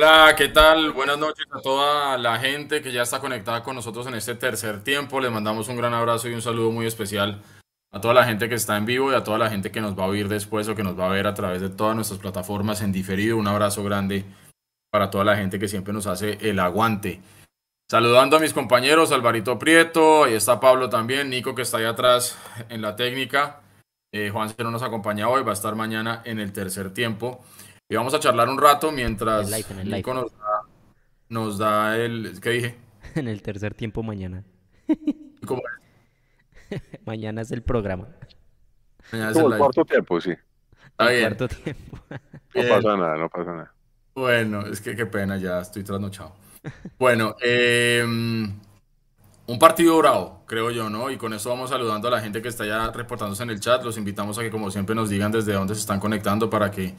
Hola, ¿qué tal? Buenas noches a toda la gente que ya está conectada con nosotros en este tercer tiempo. Les mandamos un gran abrazo y un saludo muy especial a toda la gente que está en vivo y a toda la gente que nos va a oír después o que nos va a ver a través de todas nuestras plataformas en diferido. Un abrazo grande para toda la gente que siempre nos hace el aguante. Saludando a mis compañeros, Alvarito Prieto, ahí está Pablo también, Nico que está ahí atrás en la técnica. Eh, Juan se no nos acompaña hoy, va a estar mañana en el tercer tiempo. Y vamos a charlar un rato mientras Nico nos da, nos da, el... ¿Qué dije? En el tercer tiempo mañana. ¿Cómo es? mañana es el programa. Mañana es el, cuarto tiempo, sí. Está el cuarto tiempo. No pasa nada, no pasa nada. Bueno, es que qué pena, ya estoy trasnochado. Bueno, eh, un partido bravo, creo yo, ¿no? Y con eso vamos saludando a la gente que está ya reportándose en el chat. Los invitamos a que, como siempre, nos digan desde dónde se están conectando para que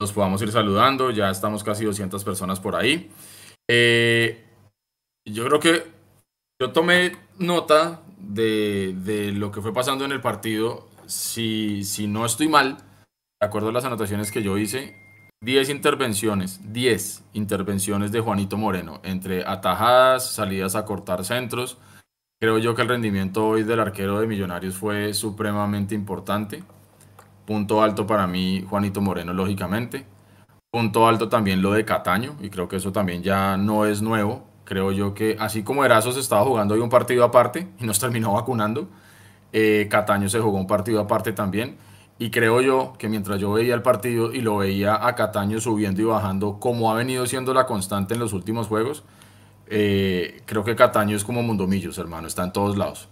los podamos ir saludando. Ya estamos casi 200 personas por ahí. Eh, yo creo que yo tomé nota de, de, lo que fue pasando en el partido. Si, si no estoy mal, de acuerdo a las anotaciones que yo hice, 10 intervenciones, 10 intervenciones de Juanito Moreno, entre atajadas, salidas a cortar centros. Creo yo que el rendimiento hoy del arquero de Millonarios fue supremamente importante. Punto alto para mí, Juanito Moreno, lógicamente. Punto alto también lo de Cataño, y creo que eso también ya no es nuevo. Creo yo que así como Erasos estaba jugando hoy un partido aparte y nos terminó vacunando, eh, Cataño se jugó un partido aparte también y creo yo que mientras yo veía el partido y lo veía a Cataño subiendo y bajando, como ha venido siendo la constante en los últimos juegos, eh, creo que Cataño es como Mundomillos, hermano, está en todos lados.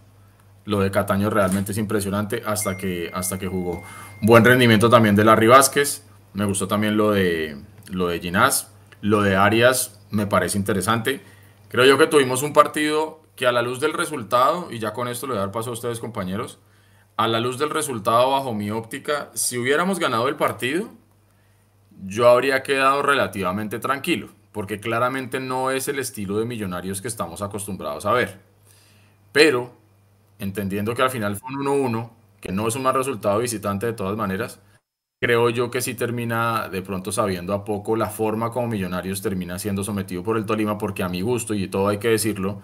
Lo de Cataño realmente es impresionante hasta que, hasta que jugó. Buen rendimiento también de Larry Vázquez. Me gustó también lo de, lo de Ginás. Lo de Arias me parece interesante. Creo yo que tuvimos un partido que a la luz del resultado, y ya con esto le voy a dar paso a ustedes compañeros, a la luz del resultado bajo mi óptica, si hubiéramos ganado el partido, yo habría quedado relativamente tranquilo, porque claramente no es el estilo de millonarios que estamos acostumbrados a ver. Pero, entendiendo que al final fue un 1-1, que no es un mal resultado visitante de todas maneras, creo yo que sí termina de pronto sabiendo a poco la forma como Millonarios termina siendo sometido por el Tolima, porque a mi gusto, y todo hay que decirlo,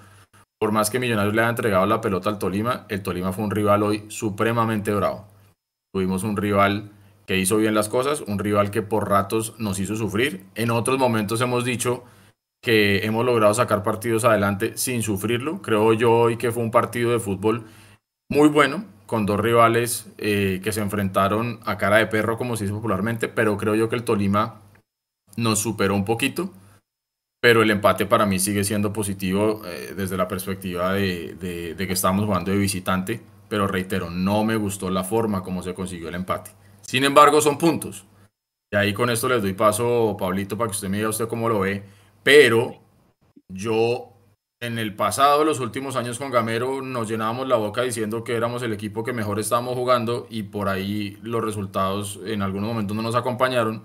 por más que Millonarios le haya entregado la pelota al Tolima, el Tolima fue un rival hoy supremamente bravo. Tuvimos un rival que hizo bien las cosas, un rival que por ratos nos hizo sufrir. En otros momentos hemos dicho que hemos logrado sacar partidos adelante sin sufrirlo. Creo yo hoy que fue un partido de fútbol muy bueno, con dos rivales eh, que se enfrentaron a cara de perro, como se dice popularmente, pero creo yo que el Tolima nos superó un poquito pero el empate para mí sigue siendo positivo eh, desde la perspectiva de, que estamos jugando de visitante, pero reitero, no me gustó la forma como se consiguió el empate. Sin embargo, son puntos. Y ahí con esto les doy paso, Pablito, para que usted me diga usted cómo lo ve, pero yo en el pasado, los últimos años con Gamero, nos llenábamos la boca diciendo que éramos el equipo que mejor estábamos jugando y por ahí los resultados en algunos momentos no nos acompañaron.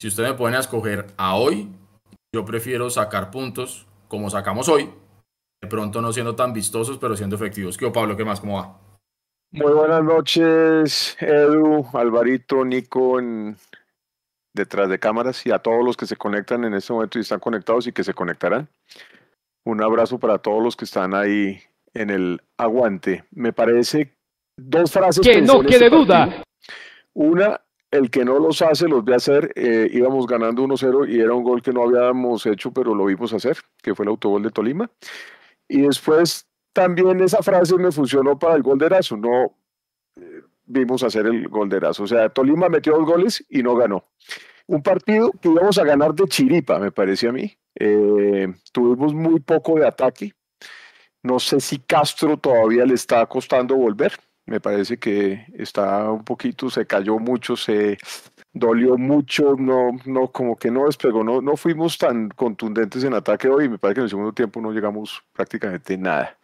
Si usted me a escoger a hoy, yo prefiero sacar puntos como sacamos hoy, de pronto no siendo tan vistosos, pero siendo efectivos. ¿Qué Pablo? ¿Qué más? ¿Cómo va? Muy buenas noches, Edu, Alvarito, Nico, en... detrás de cámaras y a todos los que se conectan en este momento y están conectados y que se conectarán. Un abrazo para todos los que están ahí en el aguante. Me parece dos frases. Que no quede este duda. Una, el que no los hace los ve hacer. Eh, íbamos ganando 1-0 y era un gol que no habíamos hecho, pero lo vimos hacer, que fue el autogol de Tolima. Y después también esa frase me funcionó para el gol de Erazo. No vimos hacer el gol de Erazo. O sea, Tolima metió dos goles y no ganó. Un partido que íbamos a ganar de chiripa, me parece a mí. Eh, tuvimos muy poco de ataque. No sé si Castro todavía le está costando volver me parece que está un poquito, se cayó mucho, se dolió mucho, no, no, como que no despegó, no, no fuimos tan contundentes en ataque hoy, me parece que en el segundo tiempo no llegamos prácticamente nada.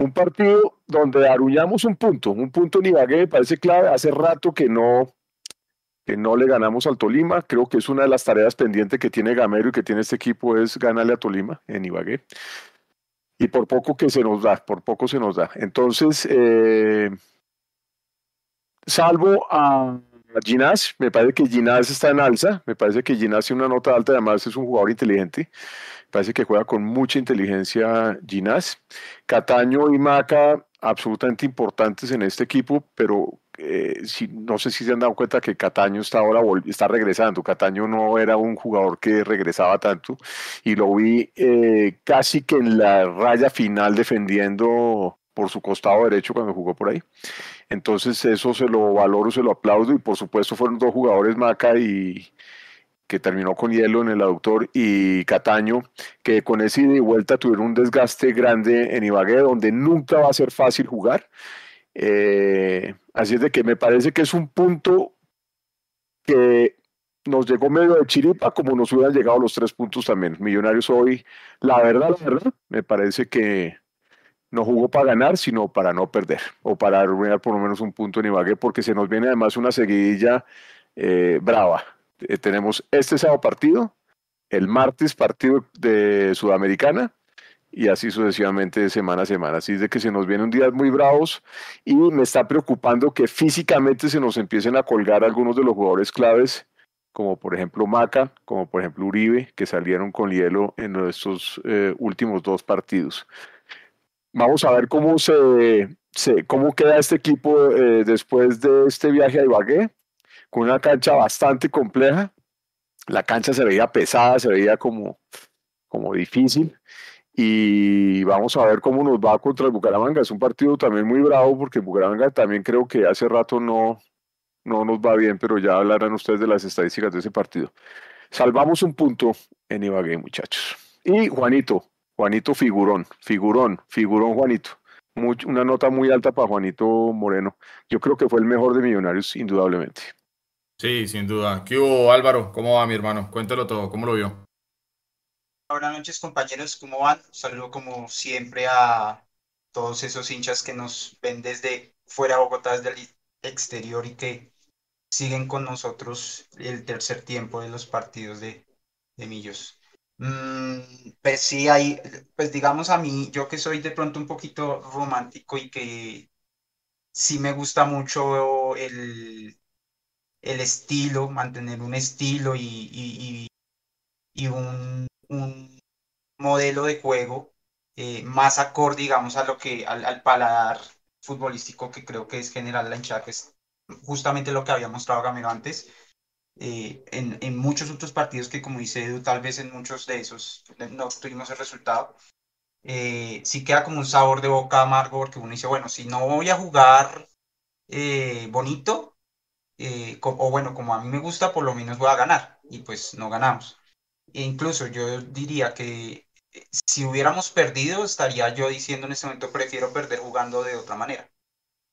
Un partido donde aruñamos un punto, un punto en Ibagué, me parece clave, hace rato que no, que no le ganamos al Tolima, creo que es una de las tareas pendientes que tiene Gamero y que tiene este equipo es ganarle a Tolima en Ibagué. Y por poco que se nos da, por poco se nos da. Entonces, eh, salvo a Ginás, me parece que Ginás está en alza, me parece que Ginás tiene una nota alta, además es un jugador inteligente, parece que juega con mucha inteligencia Ginás. Cataño y Maca, absolutamente importantes en este equipo, pero eh, no sé si se han dado cuenta que Cataño está ahora está regresando. Cataño no era un jugador que regresaba tanto y lo vi eh, casi que en la raya final defendiendo por su costado derecho cuando jugó por ahí. Entonces eso se lo valoro, se lo aplaudo y por supuesto fueron dos jugadores Maca y que terminó con hielo en el aductor y Cataño que con ese ida y vuelta tuvieron un desgaste grande en Ibagué donde nunca va a ser fácil jugar. Eh, así es de que me parece que es un punto que nos llegó medio de chiripa como nos hubieran llegado los tres puntos también. Millonarios hoy, la verdad, la verdad, me parece que no jugó para ganar, sino para no perder, o para arruinar por lo menos un punto en Ibagué, porque se nos viene además una seguidilla eh, brava. Eh, tenemos este sábado partido, el martes partido de Sudamericana, y así sucesivamente de semana a semana. Así es de que se nos vienen días muy bravos y me está preocupando que físicamente se nos empiecen a colgar algunos de los jugadores claves, como por ejemplo Maca, como por ejemplo Uribe, que salieron con hielo en estos eh, últimos dos partidos. Vamos a ver cómo, se, cómo queda este equipo eh, después de este viaje a Ibagué, con una cancha bastante compleja. La cancha se veía pesada, se veía como, como difícil. Y vamos a ver cómo nos va contra el Bucaramanga. Es un partido también muy bravo porque Bucaramanga también creo que hace rato no, no nos va bien, pero ya hablarán ustedes de las estadísticas de ese partido. Salvamos un punto en Ibagué, muchachos. Y Juanito, Juanito figurón, figurón, figurón Juanito. una nota muy alta para Juanito Moreno. Yo creo que fue el mejor de Millonarios, indudablemente. Sí, sin duda. ¿Qué hubo, Álvaro? ¿Cómo va, mi hermano? Cuéntelo todo, ¿cómo lo vio? Buenas noches, compañeros, ¿cómo van? saludo como siempre a todos esos hinchas que nos ven desde fuera de Bogotá, desde el exterior y que siguen con nosotros el tercer tiempo de los partidos de, Millos. Mm, pues sí, hay, pues digamos a mí, yo que soy de pronto un poquito romántico y que sí me gusta mucho el, el estilo, mantener un estilo y, y, un, modelo de juego eh, más acorde, digamos, a lo que, al, al, paladar futbolístico que creo que es general la hinchada, que es justamente lo que había mostrado Gamero antes eh, en, en, muchos otros partidos que, como dice Edu, tal vez en muchos de esos no tuvimos el resultado. Eh, sí queda como un sabor de boca amargo porque uno dice, bueno, si no voy a jugar eh, o bueno, como a mí me gusta, por lo menos voy a ganar. Y pues no ganamos. E incluso yo diría que si hubiéramos perdido, estaría yo diciendo en este momento, prefiero perder jugando de otra manera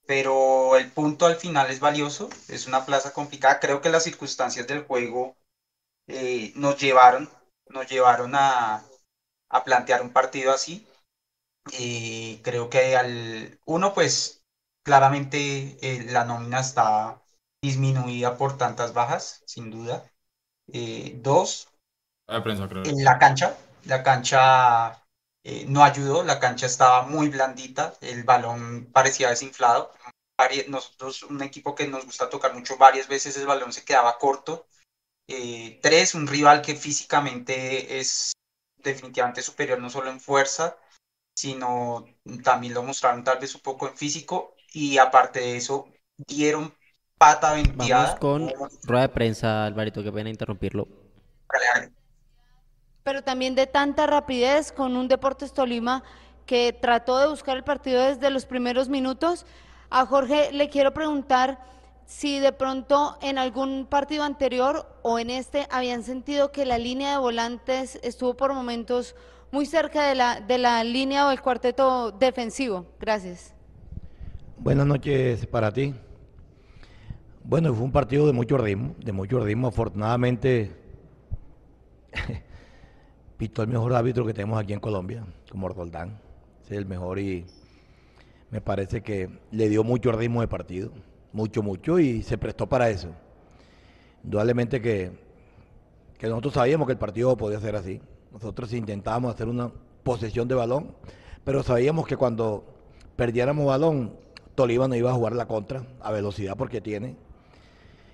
pero el punto al final es valioso, es una plaza complicada. Creo que las circunstancias del juego eh, nos llevaron, nos llevaron a, a plantear un partido así. Eh, creo que al uno, pues claramente eh, la nómina está disminuida por tantas bajas, sin duda. dos, en la cancha, la cancha no ayudó, la cancha estaba muy blandita, el balón parecía desinflado nosotros, un equipo que nos gusta tocar mucho, varias veces el balón se quedaba corto. Eh, tres, un rival que físicamente es definitivamente superior, no solo en fuerza, sino también lo mostraron tal vez un poco en físico. Y aparte de eso, dieron pata venteada. Vamos con rueda de prensa, Alvarito, que pena interrumpirlo. Pero también de tanta rapidez con un Deportes Tolima que trató de buscar el partido desde los primeros minutos a Jorge le quiero preguntar si de pronto en algún partido anterior o en este habían sentido que la línea de volantes estuvo por momentos muy cerca de la, de la línea o el cuarteto defensivo. Gracias. Buenas noches para ti. Bueno, fue un partido de mucho ritmo, de mucho ritmo. Afortunadamente, pitó el mejor árbitro que tenemos aquí en Colombia, como Roldán. Es el mejor y me parece que le dio mucho ritmo de partido, mucho, mucho, y se prestó para eso. Indudablemente que, que nosotros sabíamos que el partido podía ser así. Nosotros intentábamos hacer una posesión de balón, pero sabíamos que cuando perdiéramos balón, Tolima no iba a jugar la contra a velocidad porque tiene.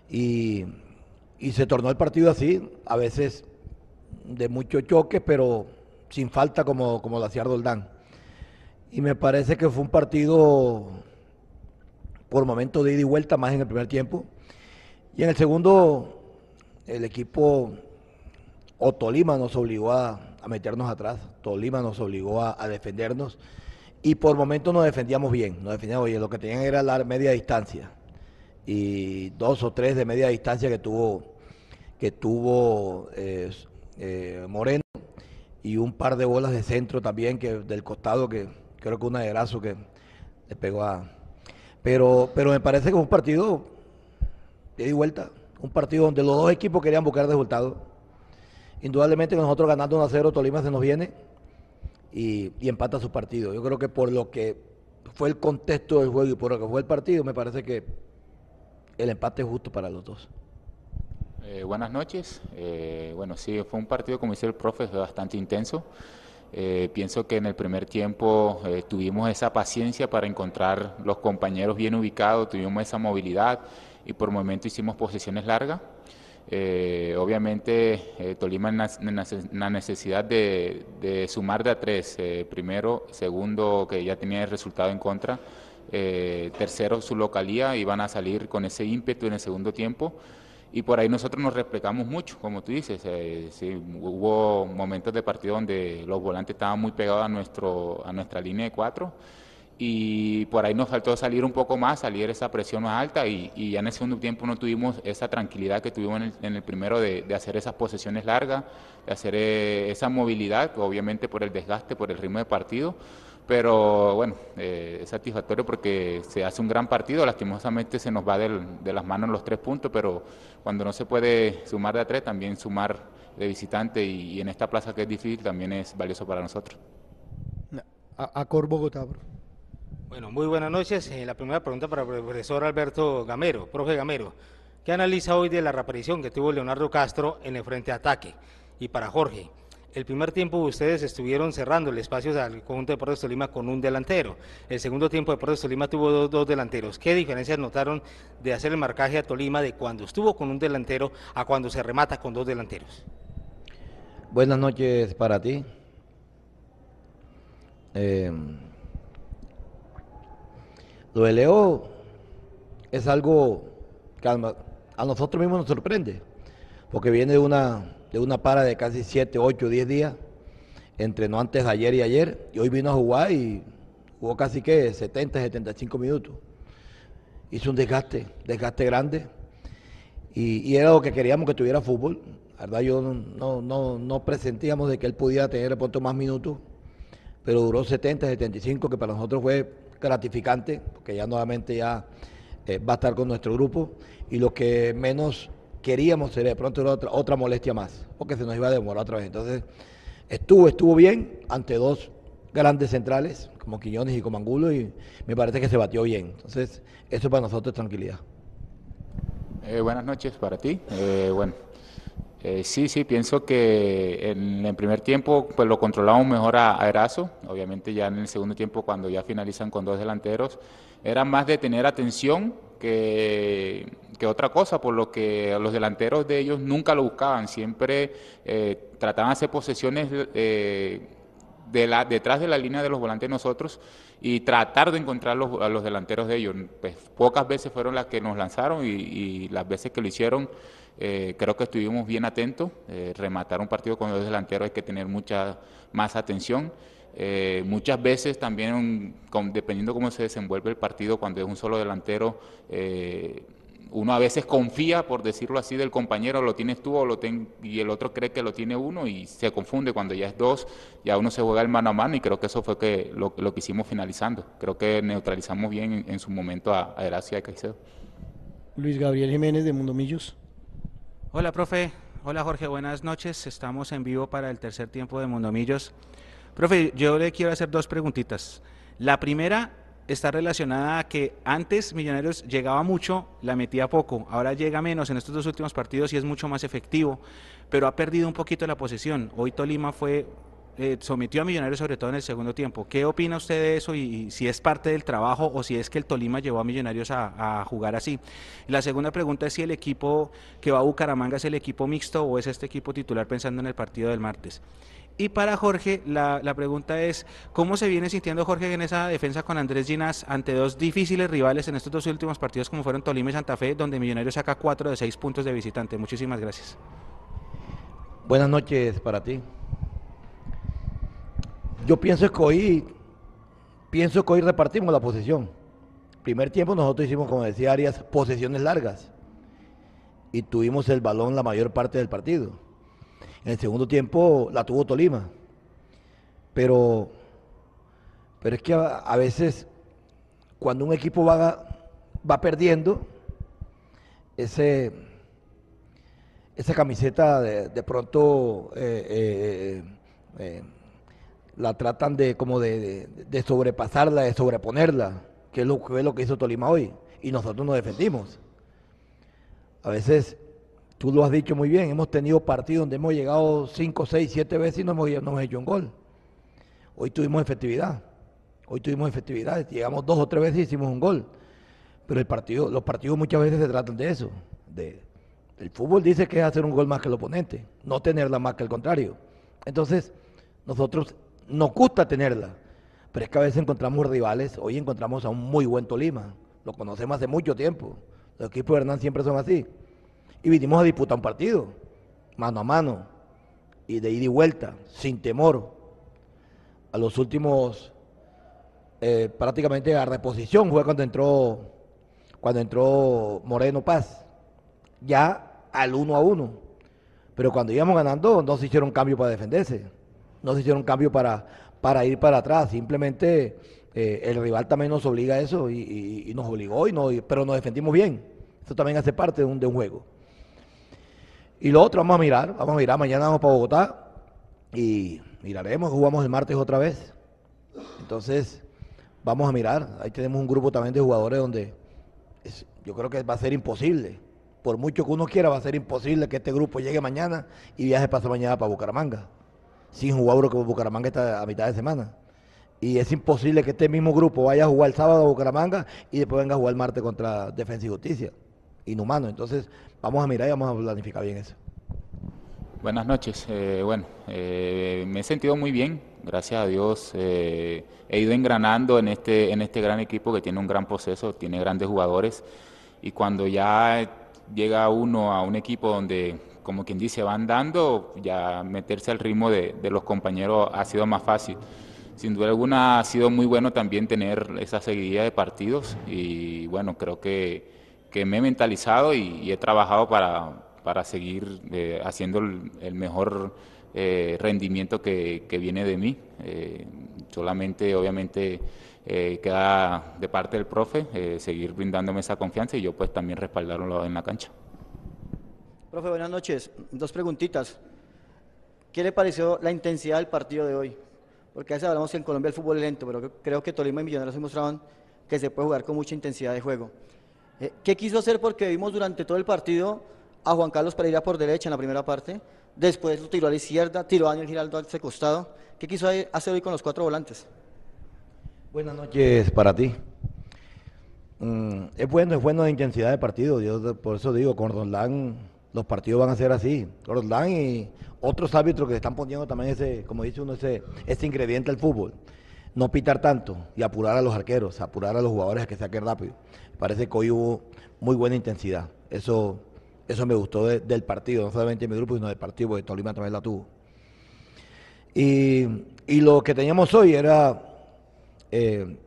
Y, se tornó el partido así, a veces de mucho choque, pero sin falta como, como lo hacía Roldán. Y me parece que fue un partido por momentos de ida y vuelta más en el primer tiempo. Y en el segundo, el equipo o Tolima nos obligó a, a meternos atrás, Tolima nos obligó a, a, defendernos y por momentos nos defendíamos bien, nos defendíamos bien, lo que tenían era la media distancia y dos o tres de media distancia que tuvo, que tuvo eh, eh, Moreno y un par de bolas de centro también que del costado que creo que una de Grazo que le pegó a pero pero me parece que fue un partido de y vuelta un partido donde los dos equipos querían buscar resultados. Indudablemente nosotros ganando 1 a 0 Tolima se nos viene y, y empata su partido. Yo creo que por lo que fue el contexto del juego y por lo que fue el partido me parece que el empate justo para los dos eh, buenas noches. Eh, bueno, sí, fue un partido, como dice el profe, bastante intenso. Eh, pienso que en el primer tiempo eh, tuvimos esa paciencia para encontrar los compañeros bien ubicados, tuvimos esa movilidad y por momento hicimos posiciones largas. Eh, obviamente Tolima en la necesidad de, de, sumar de a tres, primero, segundo que ya tenía el resultado en contra, tercero su localía, iban a salir con ese ímpetu en el segundo tiempo. Y por ahí nosotros nos replicamos mucho, como tú dices, eh, sí, hubo momentos de partido donde los volantes estaban muy pegados a, nuestro, a nuestra línea de cuatro y por ahí nos faltó salir un poco más, salir esa presión más alta y, y ya en el segundo tiempo no tuvimos esa tranquilidad que tuvimos en el, en el primero de, de, hacer esas posesiones largas, de hacer eh, esa movilidad, obviamente por el desgaste, por el ritmo de partido pero bueno, eh, es satisfactorio porque se hace un gran partido, lastimosamente se nos va del, de las manos los tres puntos, pero cuando no se puede sumar de a tres, también sumar de visitante y, y en esta plaza que es difícil también es valioso para nosotros. A, a Cor Bogotá. Bueno, muy buenas noches. Eh, la primera pregunta para el profesor Alberto Gamero, profe Gamero. ¿Qué analiza hoy de la reaparición que tuvo Leonardo Castro en el frente de ataque? Y para Jorge, el primer tiempo ustedes estuvieron cerrando el espacio al conjunto de Deportes Tolima con un delantero. El segundo tiempo Deportes Tolima tuvo dos, dos, delanteros. ¿Qué diferencias notaron de hacer el marcaje a Tolima de cuando estuvo con un delantero a cuando se remata con dos delanteros? Buenas noches para ti. Eh, lo de Leo es algo que a nosotros mismos nos sorprende, porque viene de una de una para de casi 7, 8, 10 días. Entrenó antes de ayer y ayer y hoy vino a jugar y jugó casi que 70, 75 minutos. Hizo un desgaste, desgaste grande y, era lo que queríamos que tuviera fútbol. La verdad yo no, no, no presentíamos de que él pudiera tener de más minutos, pero duró 70, 75, que para nosotros fue gratificante, porque ya nuevamente ya eh, va a estar con nuestro grupo y lo que menos queríamos ser de pronto otra, otra molestia más, porque se nos iba a demorar otra vez. Entonces, estuvo, estuvo bien ante dos grandes centrales, como Quiñones y como Angulo, y me parece que se batió bien. Entonces, eso para nosotros es tranquilidad. Eh, buenas noches para ti. Eh, bueno, eh, sí, sí, pienso que en el primer tiempo pues lo controlamos mejor a, a Erazo. Obviamente ya en el segundo tiempo, cuando ya finalizan con dos delanteros, era más de tener atención que, que, otra cosa, por lo que los delanteros de ellos nunca lo buscaban, siempre eh, trataban de hacer posesiones eh, de la, detrás de la línea de los volantes nosotros y tratar de encontrar los, a los delanteros de ellos. Pues, pocas veces fueron las que nos lanzaron y, y las veces que lo hicieron eh, creo que estuvimos bien atentos. Eh, rematar un partido con dos delanteros hay que tener mucha más atención. Eh, muchas veces también, con, dependiendo cómo se desenvuelve el partido, cuando es un solo delantero, eh, uno a veces confía, por decirlo así, del compañero, lo tienes tú o lo ten, y el otro cree que lo tiene uno y se confunde. Cuando ya es dos, ya uno se juega el mano a mano y creo que eso fue que lo, lo que hicimos finalizando. Creo que neutralizamos bien en, en su momento a, a Gracia y Caicedo. Luis Gabriel Jiménez de Mundo Millos. Hola, profe. Hola, Jorge. Buenas noches. Estamos en vivo para el tercer tiempo de Mundomillos. Profe, yo le quiero hacer dos preguntitas. La primera está relacionada a que antes Millonarios llegaba mucho, la metía poco, ahora llega menos en estos dos últimos partidos y es mucho más efectivo, pero ha perdido un poquito la posesión. Hoy Tolima fue eh, sometió a Millonarios sobre todo en el segundo tiempo. ¿Qué opina usted de eso y, si es parte del trabajo o si es que el Tolima llevó a Millonarios a, jugar así? La segunda pregunta es si el equipo que va a Bucaramanga es el equipo mixto o es este equipo titular pensando en el partido del martes. Y para Jorge, la, pregunta es, ¿cómo se viene sintiendo Jorge en esa defensa con Andrés Ginas ante dos difíciles rivales en estos dos últimos partidos como fueron Tolima y Santa Fe, donde Millonarios saca cuatro de seis puntos de visitante? Muchísimas gracias. Buenas noches para ti. Yo pienso que hoy, pienso que hoy repartimos la posesión. Primer tiempo nosotros hicimos, como decía Arias, posesiones largas y tuvimos el balón la mayor parte del partido en el segundo tiempo la tuvo Tolima. Pero, pero es que a, veces cuando un equipo va, va perdiendo, ese, esa camiseta de, pronto eh, eh, eh, la tratan de como de, de, sobrepasarla, de sobreponerla, que es, lo, que es lo que hizo Tolima hoy. Y nosotros nos defendimos. A veces Tú lo has dicho muy bien, hemos tenido partidos donde hemos llegado 5, 6, 7 veces y no hemos, hecho un gol. Hoy tuvimos efectividad. Hoy tuvimos efectividad. Llegamos dos o tres veces y hicimos un gol. Pero los partidos muchas veces se tratan de eso. El fútbol dice que es hacer un gol más que el oponente, no tenerla más que el contrario. Entonces, nosotros nos gusta tenerla. Pero es que a veces encontramos rivales. Hoy encontramos a un muy buen Tolima. Lo conocemos hace mucho tiempo. Los equipos de Hernán siempre son así y vinimos a disputar un partido, mano a mano, y de ida y vuelta, sin temor. A los últimos, eh, prácticamente a reposición fue cuando entró, cuando entró Moreno Paz, ya al uno a uno. Pero cuando íbamos ganando, no se hicieron cambio para defenderse, no se hicieron cambio para, para ir para atrás, simplemente eh, el rival también nos obliga a eso y, nos obligó, y no, pero nos defendimos bien. Eso también hace parte de un, de un juego. Y lo otro, vamos a mirar, vamos a mirar, mañana vamos para Bogotá y miraremos, jugamos el martes otra vez. Entonces, vamos a mirar, ahí tenemos un grupo también de jugadores donde yo creo que va a ser imposible, por mucho que uno quiera, va a ser imposible que este grupo llegue mañana y viaje pasado mañana para Bucaramanga, sin jugar porque Bucaramanga está a mitad de semana. Y es imposible que este mismo grupo vaya a jugar el sábado a Bucaramanga y después venga a jugar el martes contra Defensa y Justicia. Inhumano. Entonces, Vamos a mirar y vamos a planificar bien eso. Buenas noches. Eh, bueno, eh, me he sentido muy bien, gracias a Dios. Eh, he ido engranando en este, en este gran equipo que tiene un gran proceso, tiene grandes jugadores. Y cuando ya llega uno a un equipo donde, como quien dice, van dando, ya meterse al ritmo de, de los compañeros ha sido más fácil. Sin duda alguna ha sido muy bueno también tener esa seguidilla de partidos y bueno, creo que que me he mentalizado y, he trabajado para, seguir eh, haciendo el, mejor eh, rendimiento que, viene de mí. Eh, solamente, obviamente, queda de parte del profe seguir brindándome esa confianza y yo pues también respaldarlo en la cancha. Profe, buenas noches. Dos preguntitas. ¿Qué le pareció la intensidad del partido de hoy? Porque a veces hablamos que en Colombia el fútbol es lento, pero creo que Tolima y Millonarios mostraban que se puede jugar con mucha intensidad de juego. Eh, ¿Qué quiso hacer? Porque vimos durante todo el partido a Juan Carlos Pereira por derecha en la primera parte, después lo tiró a la izquierda, tiró a Daniel Giraldo al costado. ¿Qué quiso hacer hoy con los cuatro volantes? Buenas noches para ti. Mm, es bueno, es bueno de intensidad de partido. Yo por eso digo, con Roldán los partidos van a ser así. Roldán y otros árbitros que están poniendo también ese, como dice uno, ese, ese ingrediente al fútbol. No pitar tanto y apurar a los arqueros, apurar a los jugadores a que saquen rápido parece que hoy hubo muy buena intensidad. Eso, eso me gustó del partido, no solamente de mi grupo, sino del partido, porque Tolima también la tuvo. Y, lo que teníamos hoy era, eh,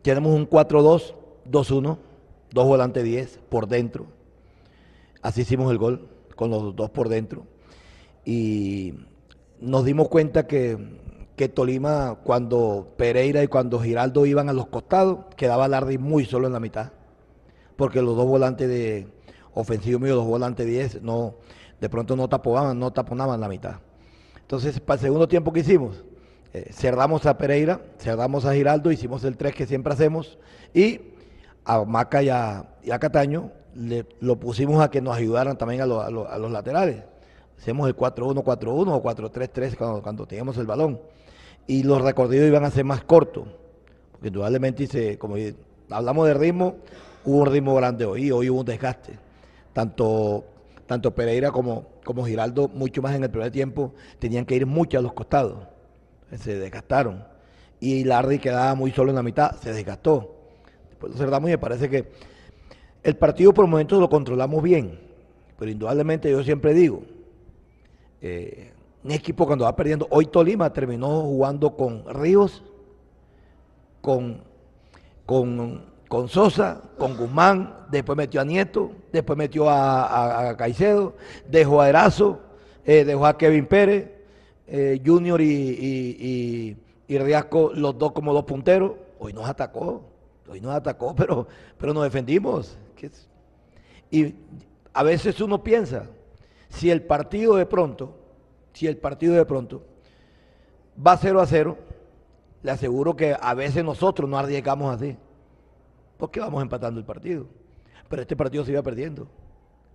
tenemos un 4-2, 2-1, dos volantes 10 por dentro. Así hicimos el gol, con los dos por dentro. Y nos dimos cuenta que, que Tolima, cuando Pereira y cuando Giraldo iban a los costados, quedaba Lardi muy solo en la mitad. Porque los dos volantes de ofensivo mío, los volantes 10, no, de pronto no taponaban, no taponaban la mitad. Entonces, para el segundo tiempo que hicimos, eh, cerramos a Pereira, cerramos a Giraldo, hicimos el 3 que siempre hacemos, y a Maca y a, Cataño le, lo pusimos a que nos ayudaran también a, a los laterales Hacemos el 4-1, 4-1 o 4-3-3 cuando, cuando teníamos el balón. Y los recorridos iban a ser más cortos. Porque indudablemente, se, como hablamos de ritmo, hubo un ritmo grande hoy, hoy hubo un desgaste. Tanto, tanto Pereira como, como Giraldo, mucho más en el primer tiempo, tenían que ir mucho a los costados. Se desgastaron. Y Larry quedaba muy solo en la mitad, se desgastó. Después lo cerramos y me parece que el partido por momentos lo controlamos bien. Pero indudablemente yo siempre digo, eh, un equipo cuando va perdiendo, hoy Tolima terminó jugando con Ríos, con, con, con Sosa, con Guzmán, después metió a Nieto, después metió a, Caicedo, dejó a Erazo, eh, dejó a Kevin Pérez, eh, Junior y, y, Riasco, los dos como dos punteros. Hoy nos atacó, hoy nos atacó, pero, pero nos defendimos. Y a veces uno piensa, si el partido de pronto, si el partido de pronto va 0 a 0, le aseguro que a veces nosotros no arriesgamos así, porque vamos empatando el partido. Pero este partido se iba perdiendo.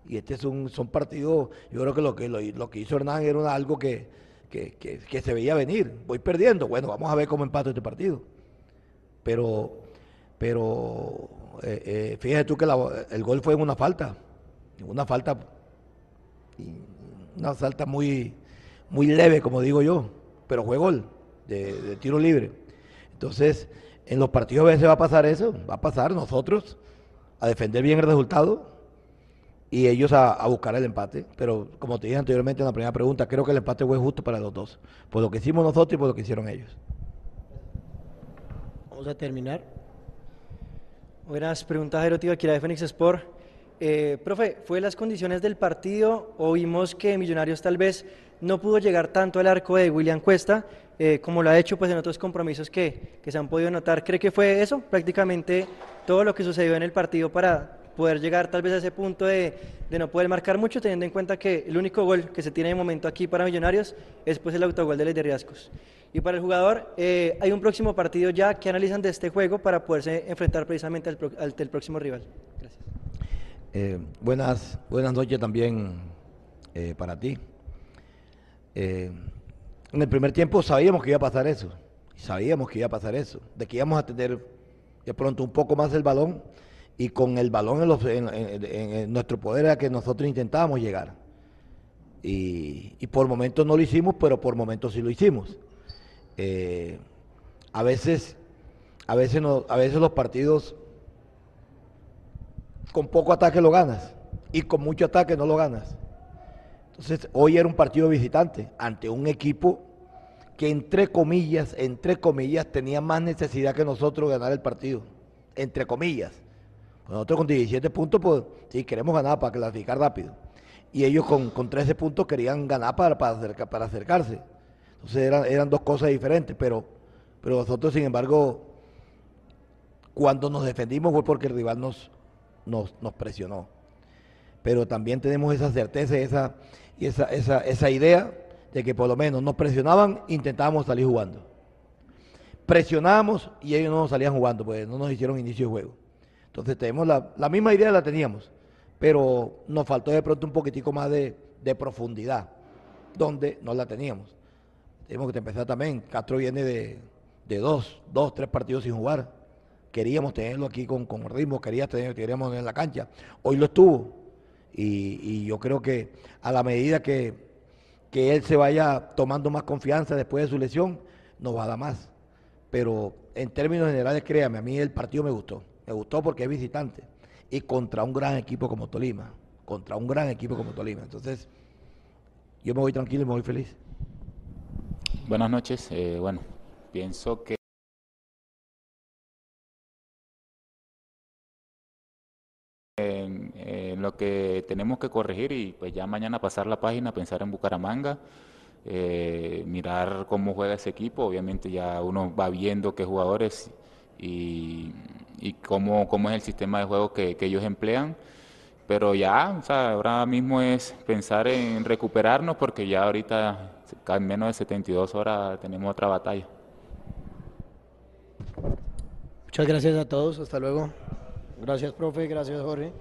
Y este es un, son partidos, yo creo que lo que, lo, que hizo Hernán era algo que, que, se veía venir. Voy perdiendo, bueno, vamos a ver cómo empato este partido. Pero, pero eh, eh, fíjate tú que el gol fue en una falta, una falta, una falta muy, muy leve, como digo yo, pero fue gol de, tiro libre. Entonces, en los partidos a veces va a pasar eso, va a pasar nosotros a defender bien el resultado y ellos a, buscar el empate. Pero como te dije anteriormente en la primera pregunta, creo que el empate fue justo para los dos, por lo que hicimos nosotros y por lo que hicieron ellos. Vamos a terminar. Buenas preguntas, Jerotiva, aquí de Fénix Sport. Eh, profe, ¿fue las condiciones del partido o vimos que Millonarios tal vez no pudo llegar tanto al arco de William Cuesta eh, como lo ha hecho pues, en otros compromisos que, que se han podido notar? ¿Cree que fue eso prácticamente todo lo que sucedió en el partido para poder llegar tal vez a ese punto de, de, no poder marcar mucho, teniendo en cuenta que el único gol que se tiene de momento aquí para Millonarios es pues el autogol de de Riascos. Y para el jugador, eh, hay un próximo partido ya que analizan de este juego para poderse enfrentar precisamente al, al, próximo rival. Gracias. Eh, buenas, buenas noches también eh, para ti. en el primer tiempo sabíamos que iba a pasar eso, sabíamos que iba a pasar eso, de que íbamos a tener de pronto un poco más el balón y con el balón en, nuestro poder era que nosotros intentábamos llegar. Y, por momentos no lo hicimos, pero por momentos sí lo hicimos. Eh, a veces, a veces, a veces los partidos con poco ataque lo ganas y con mucho ataque no lo ganas. Entonces, hoy era un partido visitante ante un equipo que entre comillas, entre comillas, tenía más necesidad que nosotros ganar el partido. Entre comillas nosotros con 17 puntos, pues sí, queremos ganar para clasificar rápido. Y ellos con, 13 puntos querían ganar para, para, para acercarse. Entonces eran, eran dos cosas diferentes, pero, pero nosotros, sin embargo, cuando nos defendimos fue porque el rival nos, nos, presionó. Pero también tenemos esa certeza esa, y esa, esa, esa idea de que por lo menos nos presionaban, intentábamos salir jugando. Presionábamos y ellos no nos salían jugando, pues no nos hicieron inicio de juego. Entonces tenemos la, misma idea, la teníamos, pero nos faltó de pronto un poquitico más de, profundidad, donde no la teníamos. Tenemos que empezar también, Castro viene de, dos, dos, tres partidos sin jugar. Queríamos tenerlo aquí con, con ritmo, quería tener, queríamos en la cancha. Hoy lo estuvo. Y, yo creo que a la medida que, que él se vaya tomando más confianza después de su lesión, nos va a dar más. Pero en términos generales, créame, a mí el partido me gustó. Me gustó porque es visitante. Y contra un gran equipo como Tolima. Contra un gran equipo como Tolima. Entonces, yo me voy tranquilo y me voy feliz. Buenas noches. Eh, bueno, pienso que que tenemos que corregir y pues ya mañana pasar la página, pensar en Bucaramanga, eh, mirar cómo juega ese equipo. Obviamente ya uno va viendo qué jugadores y, y cómo, cómo, es el sistema de juego que, que, ellos emplean. Pero ya, o sea, ahora mismo es pensar en recuperarnos porque ya ahorita, en menos de 72 horas, tenemos otra batalla. Muchas gracias a todos, hasta luego. Gracias, profe, gracias, Jorge.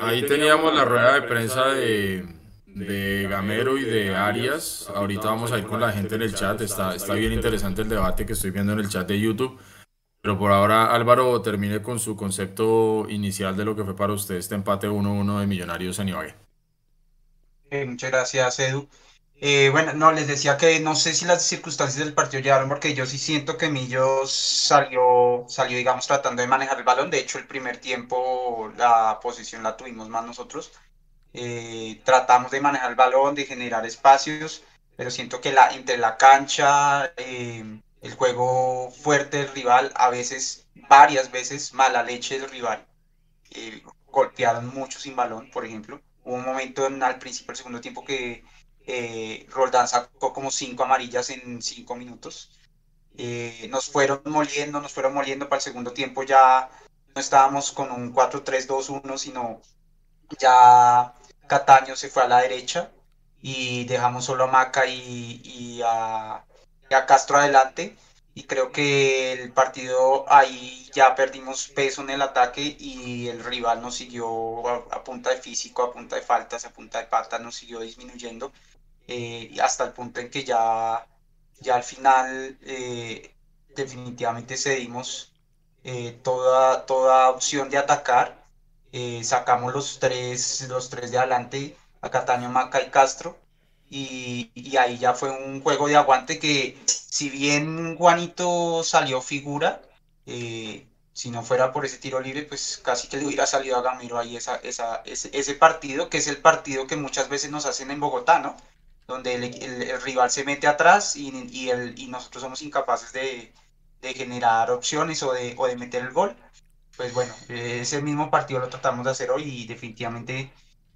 Ahí teníamos la rueda de prensa de, de Gamero y de Arias. Ahorita vamos a ir con la gente en el chat. Está, está bien interesante el debate que estoy viendo en el chat de YouTube. Pero por ahora Álvaro termine con su concepto inicial de lo que fue para usted este empate 1-1 de Millonarios en Ibagué. Eh, muchas gracias, Edu. Eh, bueno, no, les decía que no sé si las circunstancias del partido llegaron, porque yo sí siento que Millos salió, salió, digamos, tratando de manejar el balón. De hecho, el primer tiempo la posición la tuvimos más nosotros. Eh, tratamos de manejar el balón, de generar espacios, pero siento que la, entre la cancha, eh, el juego fuerte del rival, a veces, varias veces, mala leche del rival. golpearon mucho sin balón, por ejemplo. Hubo un momento en, al principio del segundo tiempo que eh, Roldán sacó como cinco amarillas en cinco minutos. Eh, nos fueron moliendo, nos fueron moliendo para el segundo tiempo. Ya no estábamos con un 4-3-2-1, sino ya Cataño se fue a la derecha y dejamos solo a Maca y, a, Castro adelante. Y creo que el partido ahí ya perdimos peso en el ataque y el rival nos siguió a, punta de físico, a punta de faltas, a punta de patas, nos siguió disminuyendo. Eh, hasta el punto en que ya, ya al final eh, definitivamente cedimos eh, toda, toda opción de atacar. sacamos los tres, los tres de adelante, a Cataño, Maca y Castro. Y, y, ahí ya fue un juego de aguante que si bien Juanito salió figura, si no fuera por ese tiro libre, pues casi que le hubiera salido a Gamiro ahí esa, esa, ese, ese, partido, que es el partido que muchas veces nos hacen en Bogotá, ¿no? Donde el, rival se mete atrás y, y, el, y nosotros somos incapaces de, de, generar opciones o de, o de meter el gol. Pues bueno, ese mismo partido lo tratamos de hacer hoy y definitivamente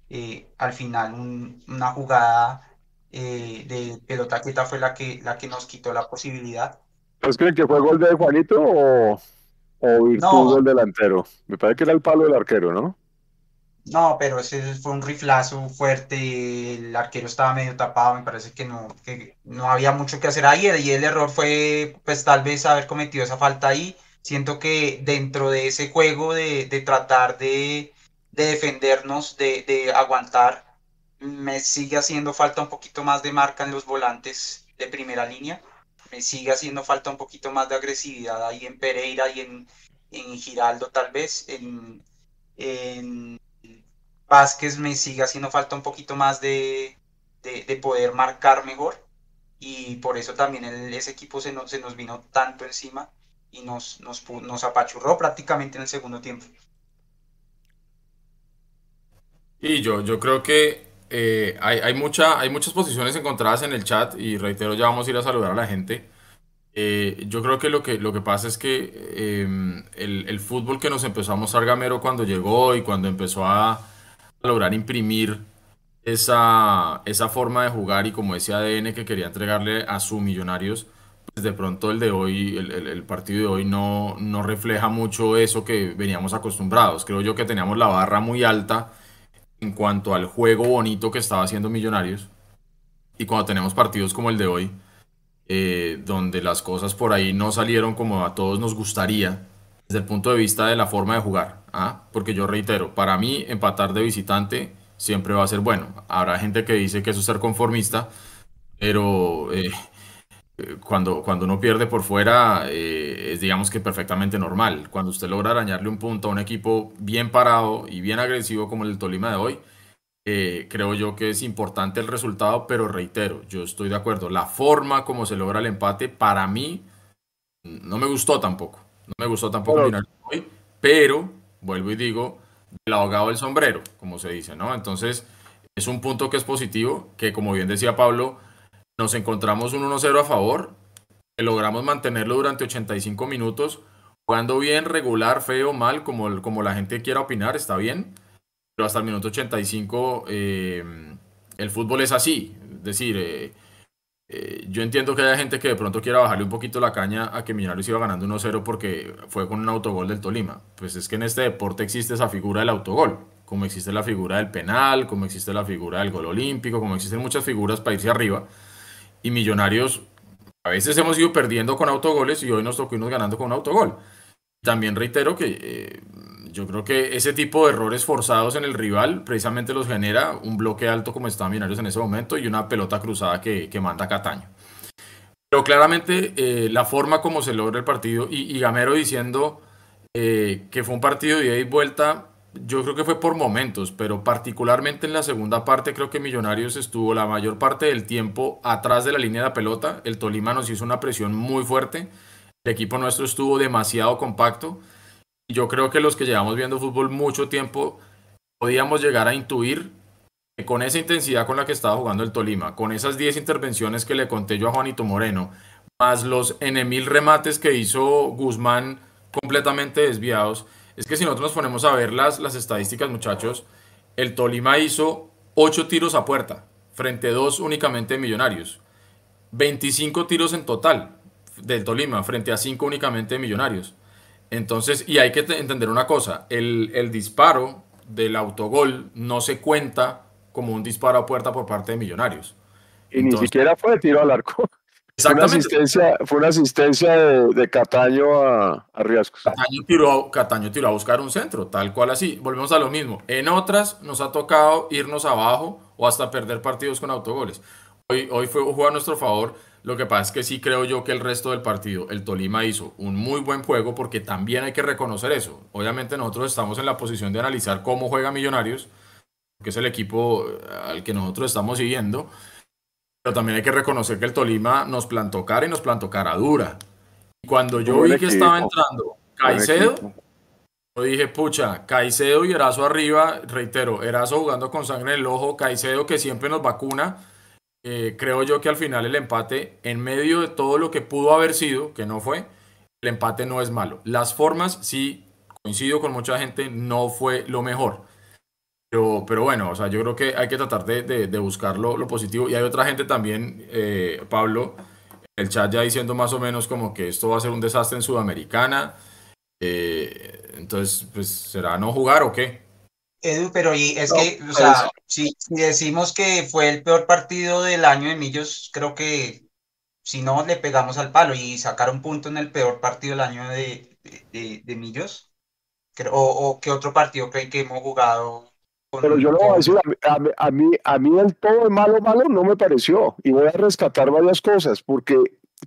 eh, al final una jugada eh, de pelota quieta fue la que, la que nos quitó la posibilidad. ¿Es creen que fue gol de Juanito o, o virtud del delantero? Me parece que era el palo del arquero, ¿no? No, pero ese fue un riflazo fuerte, el arquero estaba medio tapado, me parece que no, que no había mucho que hacer ahí y el error fue pues tal vez haber cometido esa falta ahí. Siento que dentro de ese juego de, tratar de, defendernos, de, de, aguantar, me sigue haciendo falta un poquito más de marca en los volantes de primera línea, me sigue haciendo falta un poquito más de agresividad ahí en Pereira y en, en Giraldo tal vez, en, en Vázquez me sigue haciendo falta un poquito más de, poder marcar mejor y por eso también ese equipo se nos, se nos vino tanto encima y nos, nos, nos apachurró prácticamente en el segundo tiempo. Y yo, yo creo que eh, hay, hay, mucha, hay muchas posiciones encontradas en el chat y reitero, ya vamos a ir a saludar a la gente. Eh, yo creo que lo que, lo que pasa es que em, el, el, fútbol que nos empezó a mostrar Gamero cuando llegó y cuando empezó a, lograr imprimir esa, esa forma de jugar y como ese ADN que quería entregarle a su Millonarios, pues de pronto el de hoy, el, partido de hoy no, no refleja mucho eso que veníamos acostumbrados. Creo yo que teníamos la barra muy alta en cuanto al juego bonito que estaba haciendo Millonarios. Y cuando tenemos partidos como el de hoy, eh, donde las cosas por ahí no salieron como a todos nos gustaría, desde el punto de vista de la forma de jugar. ¿ah? Porque yo reitero, para mí empatar de visitante siempre va a ser bueno. Habrá gente que dice que eso es ser conformista, pero eh, cuando, cuando uno pierde por fuera eh, es digamos que perfectamente normal. Cuando usted logra arañarle un punto a un equipo bien parado y bien agresivo como el Tolima de hoy, eh, creo yo que es importante el resultado, pero reitero, yo estoy de acuerdo. La forma como se logra el empate, para mí, no me gustó tampoco. No me gustó tampoco hoy, pero vuelvo y digo, el abogado del sombrero, como se dice, ¿no? Entonces, es un punto que es positivo, que como bien decía Pablo, nos encontramos un 1-0 a favor, que logramos mantenerlo durante 85 minutos, jugando bien, regular, feo, mal, como, como la gente quiera opinar, está bien, pero hasta el minuto 85 eh, el fútbol es así, es decir, eh, eh, yo entiendo que haya gente que de pronto quiera bajarle un poquito la caña a que Millonarios iba ganando 1-0 porque fue con un autogol del Tolima. Pues es que en este deporte existe esa figura del autogol, como existe la figura del penal, como existe la figura del gol olímpico, como existen muchas figuras para irse arriba. Y Millonarios a veces hemos ido perdiendo con autogoles y hoy nos tocó irnos ganando con un autogol. También reitero que eh, Yo creo que ese tipo de errores forzados en el rival precisamente los genera un bloque alto como está Millonarios en ese momento y una pelota cruzada que, que manda Cataño. Pero claramente eh, la forma como se logra el partido y, y Gamero diciendo eh, que fue un partido de ida y vuelta, yo creo que fue por momentos, pero particularmente en la segunda parte creo que Millonarios estuvo la mayor parte del tiempo atrás de la línea de la pelota. El Tolima nos hizo una presión muy fuerte. El equipo nuestro estuvo demasiado compacto. Yo creo que los que llevamos viendo fútbol mucho tiempo podíamos llegar a intuir que con esa intensidad con la que estaba jugando el Tolima, con esas 10 intervenciones que le conté yo a Juanito Moreno, más los enemil remates que hizo Guzmán completamente desviados, es que si nosotros nos ponemos a ver las, las estadísticas, muchachos, el Tolima hizo 8 tiros a puerta, frente a 2 únicamente Millonarios. 25 tiros en total del Tolima, frente a 5 únicamente Millonarios. Entonces, y hay que entender una cosa, el, el disparo del autogol no se cuenta como un disparo a puerta por parte de Millonarios. Y ni siquiera fue tiro al arco. Fue una asistencia, fue una asistencia de, de Cataño a, a Riascos. Cataño tiró, Cataño tiró a buscar un centro, tal cual así. Volvemos a lo mismo. En otras nos ha tocado irnos abajo o hasta perder partidos con autogoles. Hoy, hoy fue jugó a nuestro favor. Lo que pasa es que sí creo yo que el resto del partido, el Tolima hizo un muy buen juego porque también hay que reconocer eso. Obviamente nosotros estamos en la posición de analizar cómo juega Millonarios, que es el equipo al que nosotros estamos siguiendo. Pero también hay que reconocer que el Tolima nos plantó cara y nos plantó cara dura. Y cuando yo vi que estaba entrando Caicedo, yo dije, pucha, Caicedo y Erazo arriba, reitero, Erazo jugando con sangre en el ojo, Caicedo que siempre nos vacuna. Eh, creo yo que al final el empate, en medio de todo lo que pudo haber sido, que no fue, el empate no es malo. Las formas, sí, coincido con mucha gente, no fue lo mejor. Pero, pero bueno, o sea, yo creo que hay que tratar de, de, de buscar lo, lo, positivo. Y hay otra gente también, eh, Pablo, el chat ya diciendo más o menos como que esto va a ser un desastre en Sudamericana. Eh, entonces, pues, ¿será no jugar o qué? Edu, pero y es no, que, o sea, si, si, decimos que fue el peor partido del año de Millos, creo que si no le pegamos al palo y sacar un punto en el peor partido del año de, de, de Millos, o, o qué otro partido creen que hemos jugado pero yo lo voy a decir, a mí, a mí, a mí el todo malo, malo no me pareció. Y voy a rescatar varias cosas, porque,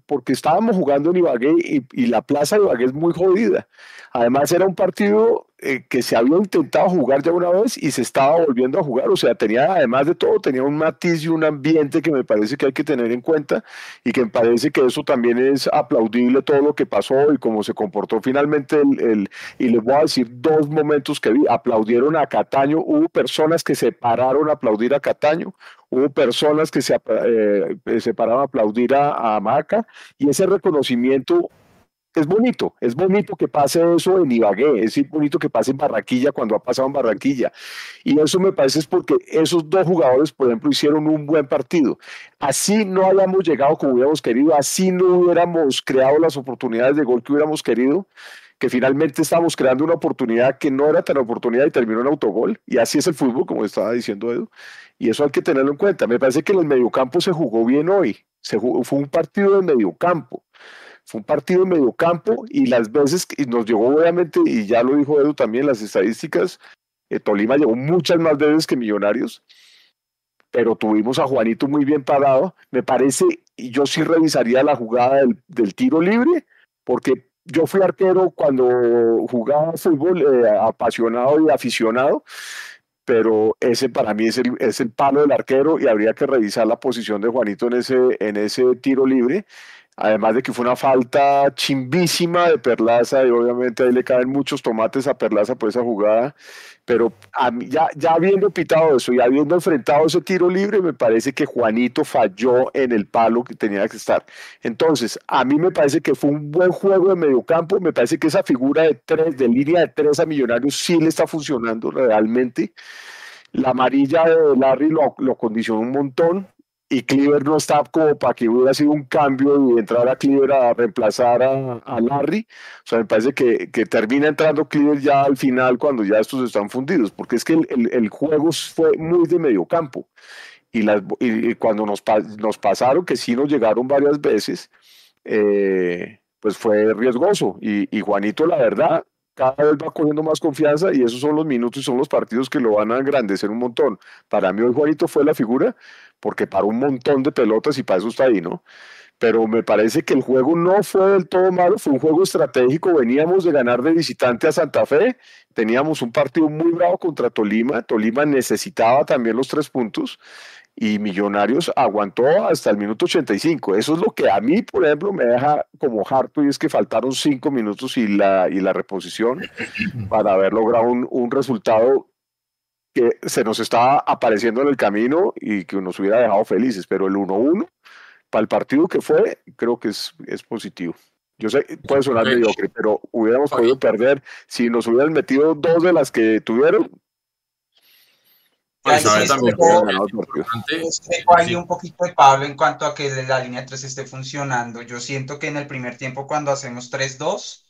porque estábamos jugando en Ibagué y, y la plaza de Ibagué es muy jodida. Además era un partido eh, que se había intentado jugar ya una vez y se estaba volviendo a jugar. O sea, tenía, además de todo, tenía un matiz y un ambiente que me parece que hay que tener en cuenta y que me parece que eso también es aplaudible todo lo que pasó y cómo se comportó finalmente el, y les voy a decir dos momentos que vi. Aplaudieron a Cataño, hubo personas que se pararon a aplaudir a Cataño, hubo personas que se, eh, se pararon a aplaudir a, a Maca y ese reconocimiento es bonito, es bonito que pase eso en Ibagué, es bonito que pase en Barranquilla cuando ha pasado en Barranquilla. Y eso me parece es porque esos dos jugadores, por ejemplo, hicieron un buen partido. Así no hayamos llegado como hubiéramos querido, así no hubiéramos creado las oportunidades de gol que hubiéramos querido, que finalmente estábamos creando una oportunidad que no era tan oportunidad y terminó en autogol. Y así es el fútbol, como estaba diciendo Edu. Y eso hay que tenerlo en cuenta. Me parece que en el mediocampo se jugó bien hoy. Se jugó, fue un partido de mediocampo fue un partido en medio campo y las veces que nos llegó obviamente, y ya lo dijo Edu también, las estadísticas, eh, Tolima llegó muchas más veces que Millonarios, pero tuvimos a Juanito muy bien parado. Me parece, y yo sí revisaría la jugada del, del tiro libre, porque yo fui arquero cuando jugaba fútbol, eh, apasionado y aficionado, pero ese para mí es el, es el palo del arquero y habría que revisar la posición de Juanito en ese, en ese tiro libre además de que fue una falta chimbísima de Perlaza y obviamente ahí le caen muchos tomates a Perlaza por esa jugada, pero a mí, ya, ya habiendo pitado eso y habiendo enfrentado ese tiro libre, me parece que Juanito falló en el palo que tenía que estar. Entonces, a mí me parece que fue un buen juego de mediocampo, me parece que esa figura de tres, de línea de tres a Millonarios sí le está funcionando realmente. La amarilla de Larry lo, lo condicionó un montón, y Cleaver no está como para que hubiera sido un cambio y entrar a Cleaver a reemplazar a, a Larry. O sea, me parece que, que, termina entrando Cleaver ya al final cuando ya estos están fundidos, porque es que el, el, el juego fue muy de medio campo. Y, las, y, y cuando nos, nos, pasaron, que sí nos llegaron varias veces, eh, pues fue riesgoso. Y, y Juanito, la verdad, cada vez va cogiendo más confianza y esos son los minutos y son los partidos que lo van a engrandecer un montón. Para mí hoy Juanito fue la figura porque para un montón de pelotas y para eso está ahí, ¿no? Pero me parece que el juego no fue del todo malo, fue un juego estratégico, veníamos de ganar de visitante a Santa Fe, teníamos un partido muy bravo contra Tolima, Tolima necesitaba también los tres puntos y Millonarios aguantó hasta el minuto 85. Eso es lo que a mí, por ejemplo, me deja como harto y es que faltaron cinco minutos y la, y la reposición para haber logrado un, un resultado que se nos estaba apareciendo en el camino y que nos hubiera dejado felices, pero el 1-1 para el partido que fue, creo que es, es positivo. Yo sé, puede sonar mediocre, pero hubiéramos podido perder si nos hubieran metido dos de las que tuvieron, pues hay un poquito de Pablo en cuanto a que la línea 3 esté funcionando. Yo siento que en el primer tiempo cuando hacemos 3-2,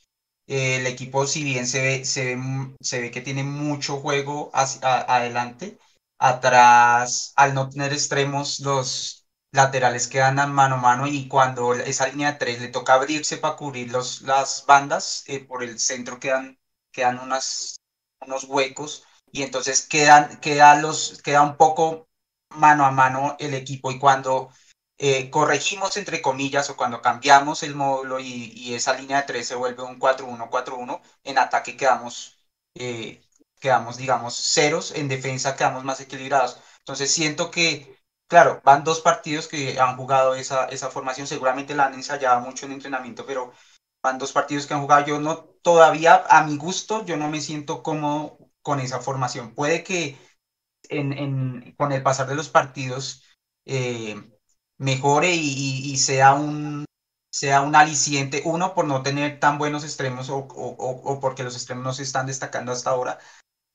eh, el equipo si bien se ve, se ve, se ve que tiene mucho juego hacia, adelante, atrás al no tener extremos los laterales quedan mano a mano y cuando esa línea 3 le toca abrirse para cubrir los, las bandas, eh, por el centro quedan, quedan unas, unos huecos y entonces quedan, queda, los, queda un poco mano a mano el equipo y cuando eh, corregimos entre comillas o cuando cambiamos el módulo y, esa línea de 3 se vuelve un 4-1-4-1, en ataque quedamos, eh, quedamos, digamos, ceros, en defensa quedamos más equilibrados. Entonces siento que, claro, van dos partidos que han jugado esa, esa formación, seguramente la han ensayado mucho en entrenamiento, pero van dos partidos que han jugado. Yo no, todavía a mi gusto, yo no me siento como con esa formación. Puede que en, con el pasar de los partidos eh, mejore y, sea un sea un aliciente, uno, por no tener tan buenos extremos o, porque los extremos no se están destacando hasta ahora,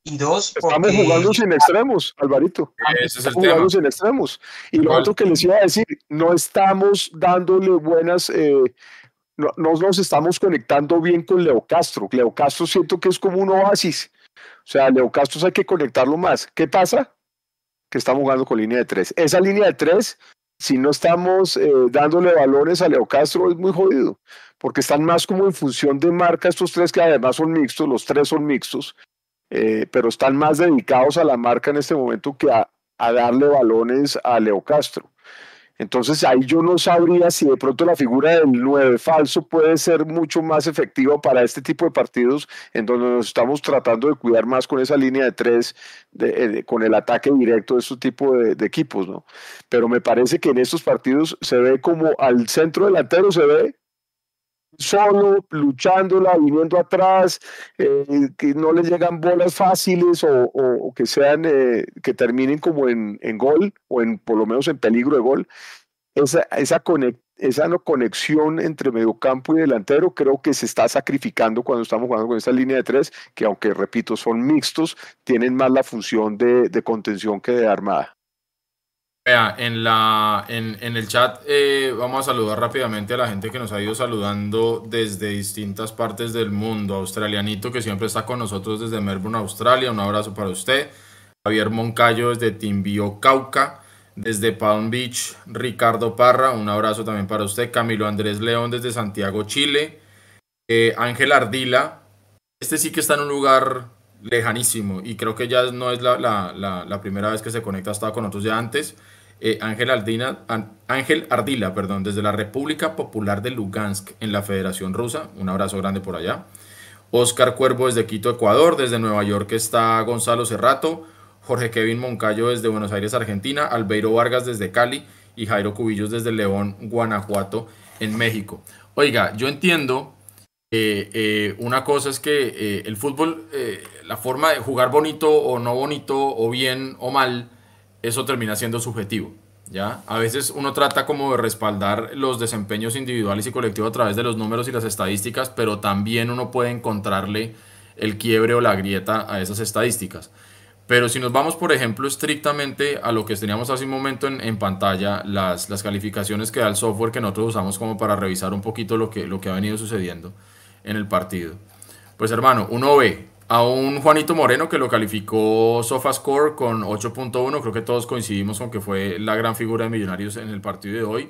y dos, Estamos jugando sin extremos, Alvarito. estamos jugando sin extremos. Y lo otro que les iba a decir, no estamos dándole buenas, eh, no, no, nos estamos conectando bien con Leo Castro. Leo Castro siento que es como un oasis. O sea, Leo Castro hay que conectarlo más. ¿Qué pasa? Que estamos jugando con línea de tres. Esa línea de tres, si no estamos eh, dándole valores a Leo Castro, es muy jodido, porque están más como en función de marca estos tres que además son mixtos, los tres son mixtos, eh, pero están más dedicados a la marca en este momento que a, a darle balones a Leo Castro. Entonces ahí yo no sabría si de pronto la figura del 9 falso puede ser mucho más efectiva para este tipo de partidos en donde nos estamos tratando de cuidar más con esa línea de tres, de, con el ataque directo de este tipo de, equipos, ¿no? Pero me parece que en estos partidos se ve como al centro delantero se ve solo, luchándola, viniendo atrás, eh, que no les llegan bolas fáciles o, que sean, eh, que terminen como en, en, gol o en por lo menos en peligro de gol. Esa, esa, esa no conexión entre mediocampo y delantero creo que se está sacrificando cuando estamos jugando con esta línea de tres, que aunque repito son mixtos, tienen más la función de, de contención que de armada. Vea, en, la, en, en el chat eh, vamos a saludar rápidamente a la gente que nos ha ido saludando desde distintas partes del mundo. Australianito que siempre está con nosotros desde Melbourne, Australia. Un abrazo para usted. Javier Moncayo desde Timbio, Cauca. Desde Palm Beach, Ricardo Parra. Un abrazo también para usted. Camilo Andrés León desde Santiago, Chile. Eh, Ángel Ardila. Este sí que está en un lugar lejanísimo y creo que ya no es la, la primera vez que se conecta, ha estado con nosotros ya antes. Eh, Ángel, Ardila, perdón, desde la República Popular de Lugansk en la Federación Rusa. Un abrazo grande por allá. Oscar Cuervo desde Quito, Ecuador. Desde Nueva York está Gonzalo Cerrato. Jorge Kevin Moncayo desde Buenos Aires, Argentina. Albeiro Vargas desde Cali. Y Jairo Cubillos desde León, Guanajuato, en México. Oiga, yo entiendo eh, una cosa es que eh, el fútbol, la forma de jugar bonito o no bonito, o bien o mal, eso termina siendo subjetivo. ¿ya? A veces uno trata como de respaldar los desempeños individuales y colectivos a través de los números y las estadísticas, pero también uno puede encontrarle el quiebre o la grieta a esas estadísticas. Pero si nos vamos, por ejemplo, estrictamente a lo que teníamos hace un momento en, en pantalla, las, las, calificaciones que da el software que nosotros usamos como para revisar un poquito lo que, lo que ha venido sucediendo en el partido. Pues hermano, uno ve a un Juanito Moreno que lo calificó SofaScore con 8.1. Creo que todos coincidimos con que fue la gran figura de Millonarios en el partido de hoy.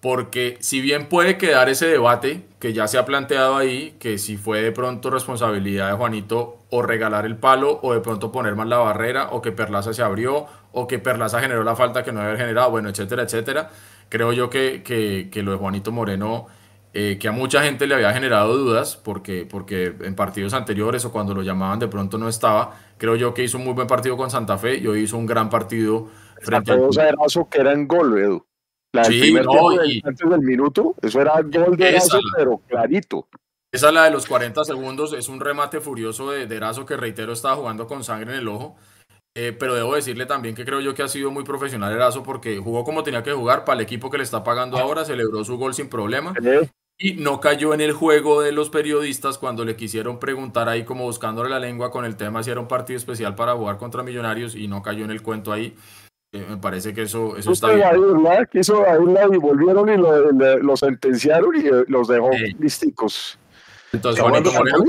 porque si bien puede quedar ese debate que ya se ha planteado ahí, que si fue de pronto responsabilidad de Juanito o regalar el palo o de pronto poner más la barrera o que Perlaza se abrió o que Perlaza generó la falta que no había generado, bueno, etcétera, etcétera, creo yo que, que, que lo de Juanito Moreno, eh, que a mucha gente le había generado dudas porque, porque en partidos anteriores o cuando lo llamaban de pronto no estaba, creo yo que hizo un muy buen partido con Santa Fe y hoy hizo un gran partido frente al... Erazo que era en gol, Edu. La del Sí, primer no, y- antes del minuto, eso era gol de Erazo, pero clarito. Esa la de los 40 segundos es un remate furioso de, de Erazo que reitero estaba jugando con sangre en el ojo. Eh, pero debo decirle también que creo yo que ha sido muy profesional Erazo porque jugó como tenía que jugar para el equipo que le está pagando ahora, celebró su gol sin problema y no cayó en el juego de los periodistas cuando le quisieron preguntar ahí como buscándole la lengua con el tema si era un partido especial para jugar contra Millonarios y no cayó en el cuento ahí. Eh, me parece que eso, eso está bien. Quiso y volvieron y lo, sentenciaron y eh, los dejó listicos. Entonces, Juanito Moreno,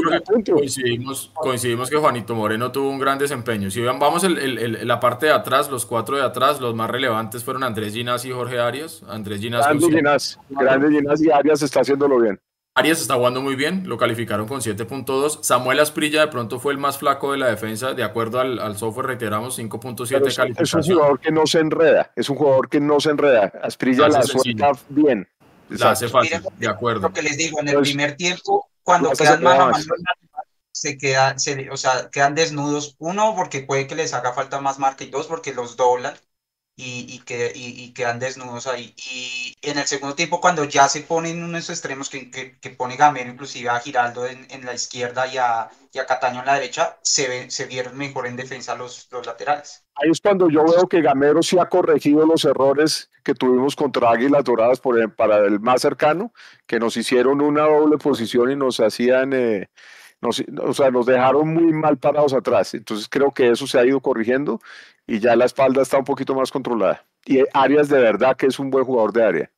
coincidimos, coincidimos que Juanito Moreno tuvo un gran desempeño. Si vamos el- el- el- la parte de atrás, los cuatro de atrás, los más relevantes fueron Andrés Ginás y Jorge Arias. Andrés Ginás Grande Ginás, grande Ginás y Arias está haciéndolo bien. Arias está jugando muy bien, lo calificaron con 7.2. Samuel Asprilla de pronto fue el más flaco de la defensa, de acuerdo al, al software, reiteramos 5.7 Pero de es, es un jugador que no se enreda, es un jugador que no se enreda. Asprilla la suelta bien. La hace Exacto. fácil, de acuerdo. Lo que les digo, en el Pues, primer tiempo, cuando Plaza quedan mano a mano, se queda, se, o sea, quedan desnudos. Uno, porque puede que les haga falta más marca y dos, porque los doblan y, y, que, y, y quedan desnudos ahí. Y en el segundo tiempo, cuando ya se ponen unos extremos que, que, que pone Gamero, inclusive a Giraldo en, en la izquierda y a, y a Cataño en la derecha, se, ve- se vieron mejor en defensa los, los laterales. Ahí es cuando yo veo que Gamero sí ha corregido los errores que tuvimos contra Águilas Doradas por, ejemplo, para el más cercano, que nos hicieron una doble posición y nos hacían, eh, nos, o sea, nos dejaron muy mal parados atrás. Entonces creo que eso se ha ido corrigiendo y ya la espalda está un poquito más controlada. Y Arias de verdad que es un buen jugador de área.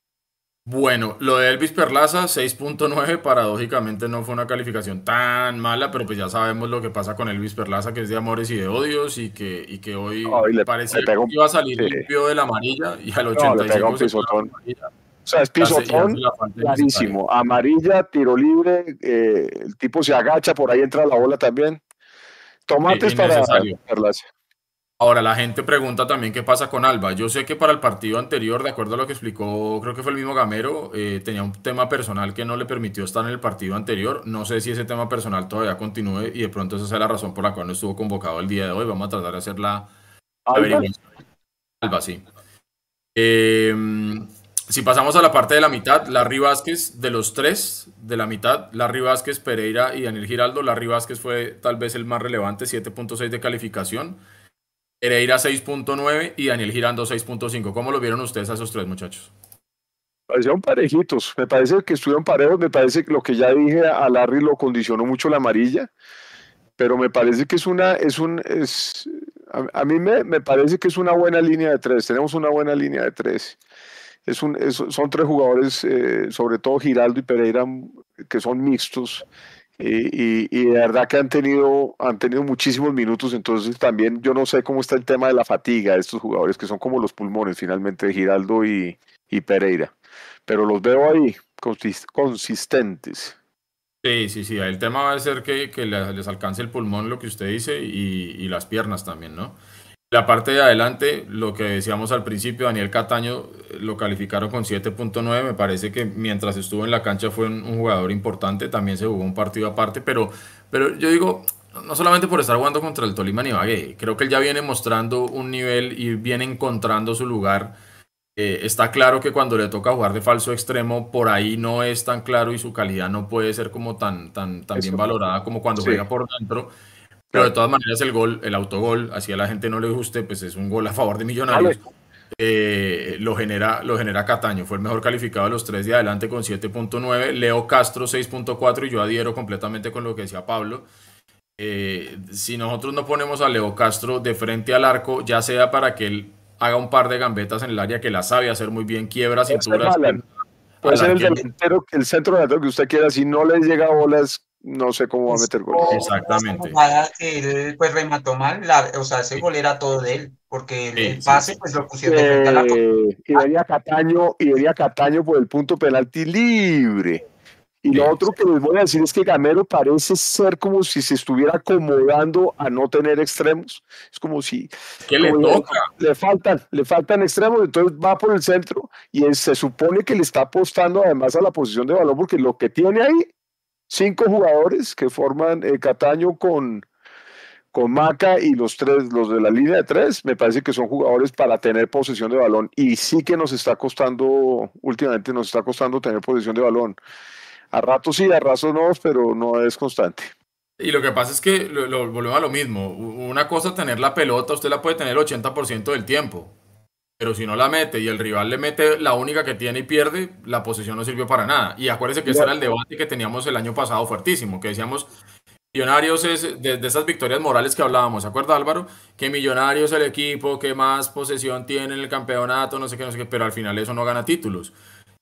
Bueno, lo de Elvis Perlaza, 6.9, paradójicamente no fue una calificación tan mala, pero pues ya sabemos lo que pasa con Elvis Perlaza, que es de amores y de odios, y que, y que hoy le- parecía le pegó un- que iba a salir sí. limpio de la amarilla y al No, le pega 85 un se pisotón. la. O sea, es pisotón clarísimo. Amarilla, tiro libre, eh, el tipo se agacha, por ahí entra la bola también. Tomates para innecesario. Perlaza. Ahora, la gente pregunta también qué pasa con Alba. Yo sé que para el partido anterior, de acuerdo a lo que explicó, creo que fue el mismo Gamero, eh, tenía un tema personal que no le permitió estar en el partido anterior. No sé si ese tema personal todavía continúe y de pronto esa sea la razón por la cual no estuvo convocado el día de hoy. Vamos a tratar de hacer la, la Alba. averiguación. Alba, sí. Eh, si pasamos a la parte de la mitad, Larry Vázquez, de los tres de la mitad, Larry Vázquez, Pereira y Daniel Giraldo, Larry Vázquez fue tal vez el más relevante, 7.6 de calificación. Pereira 6.9 y Daniel Girando 6.5. ¿Cómo lo vieron ustedes a esos tres muchachos? Parecieron parejitos, me parece que estuvieron parejos, me parece que lo que ya dije a Larry lo condicionó mucho la amarilla, pero me parece que es una, es un, es, a, mí me, me parece que es una buena línea de tres, tenemos una buena línea de tres. Es un, son tres jugadores, eh, sobre todo Giraldo y Pereira, que son mixtos, y, y- y de verdad que han tenido, han tenido muchísimos minutos, entonces también yo no sé cómo está el tema de la fatiga de estos jugadores, que son como los pulmones finalmente de Giraldo y, y Pereira, pero los veo ahí consis- consistentes. Sí, sí, sí. El tema va a ser que, que le- les alcance el pulmón, lo que usted dice, y, y las piernas también, ¿no? La parte de adelante, lo que decíamos al principio, Daniel Cataño eh, lo calificaron con 7.9. Me parece que mientras estuvo en la cancha fue un, un jugador importante. También se jugó un partido aparte, pero, pero yo digo, no solamente por estar jugando contra el Tolima ni Ibagué, creo que él ya viene mostrando un nivel y viene encontrando su lugar. Eh, está claro que cuando le toca jugar de falso extremo, por ahí no es tan claro y su calidad no puede ser como tan, tan, tan bien valorada como cuando Sí. juega por dentro. Pero de todas maneras el gol, el autogol, así a la gente no le guste, pues es un gol a favor de Millonarios. Eh, lo genera, lo genera Cataño, fue el mejor calificado de los tres de adelante con 7.9, Leo Castro 6.4 y yo adhiero completamente con lo que decía Pablo. Eh, si nosotros no ponemos a Leo Castro de frente al arco, ya sea para que él haga un par de gambetas en el área que la sabe hacer muy bien, quiebra cinturas. Puede ser el delantero, el centro delantero que usted quiera, si no le llega bolas, no sé cómo va a meter goles. Exactamente. Esa jugada que él pues remató mal, la- o sea, ese gol era todo de él. porque el, Sí, pase sí. pues lo pusieron de frente a la Eh, Iberia Cataño, Iberia Cataño por el punto penalti libre. Y lo otro que les voy a decir es que Gamero parece ser como si se estuviera acomodando a no tener extremos. Es como si ¿Qué le como toca? le faltan, le faltan extremos, entonces va por el centro y él se supone que le está apostando además a la posición de balón porque lo que tiene ahí, cinco jugadores que forman eh, Cataño con, con Maca y los tres, los de la línea de tres, me parece que son jugadores para tener posesión de balón y sí que nos está costando, últimamente nos está costando tener posesión de balón. A ratos sí, a ratos no, pero no es constante. Y lo que pasa es que lo, volvemos a lo mismo. Una cosa tener la pelota, usted la puede tener el 80% del tiempo. Pero si no la mete y el rival le mete la única que tiene y pierde, la posición no sirvió para nada. Y acuérdese que ese era el debate que teníamos el año pasado fuertísimo, que decíamos, Millonarios es de, de esas victorias morales que hablábamos, ¿se acuerda Álvaro? Que Millonarios es el equipo que más posesión tiene en el campeonato, no sé qué, no sé qué, pero al final eso no gana títulos.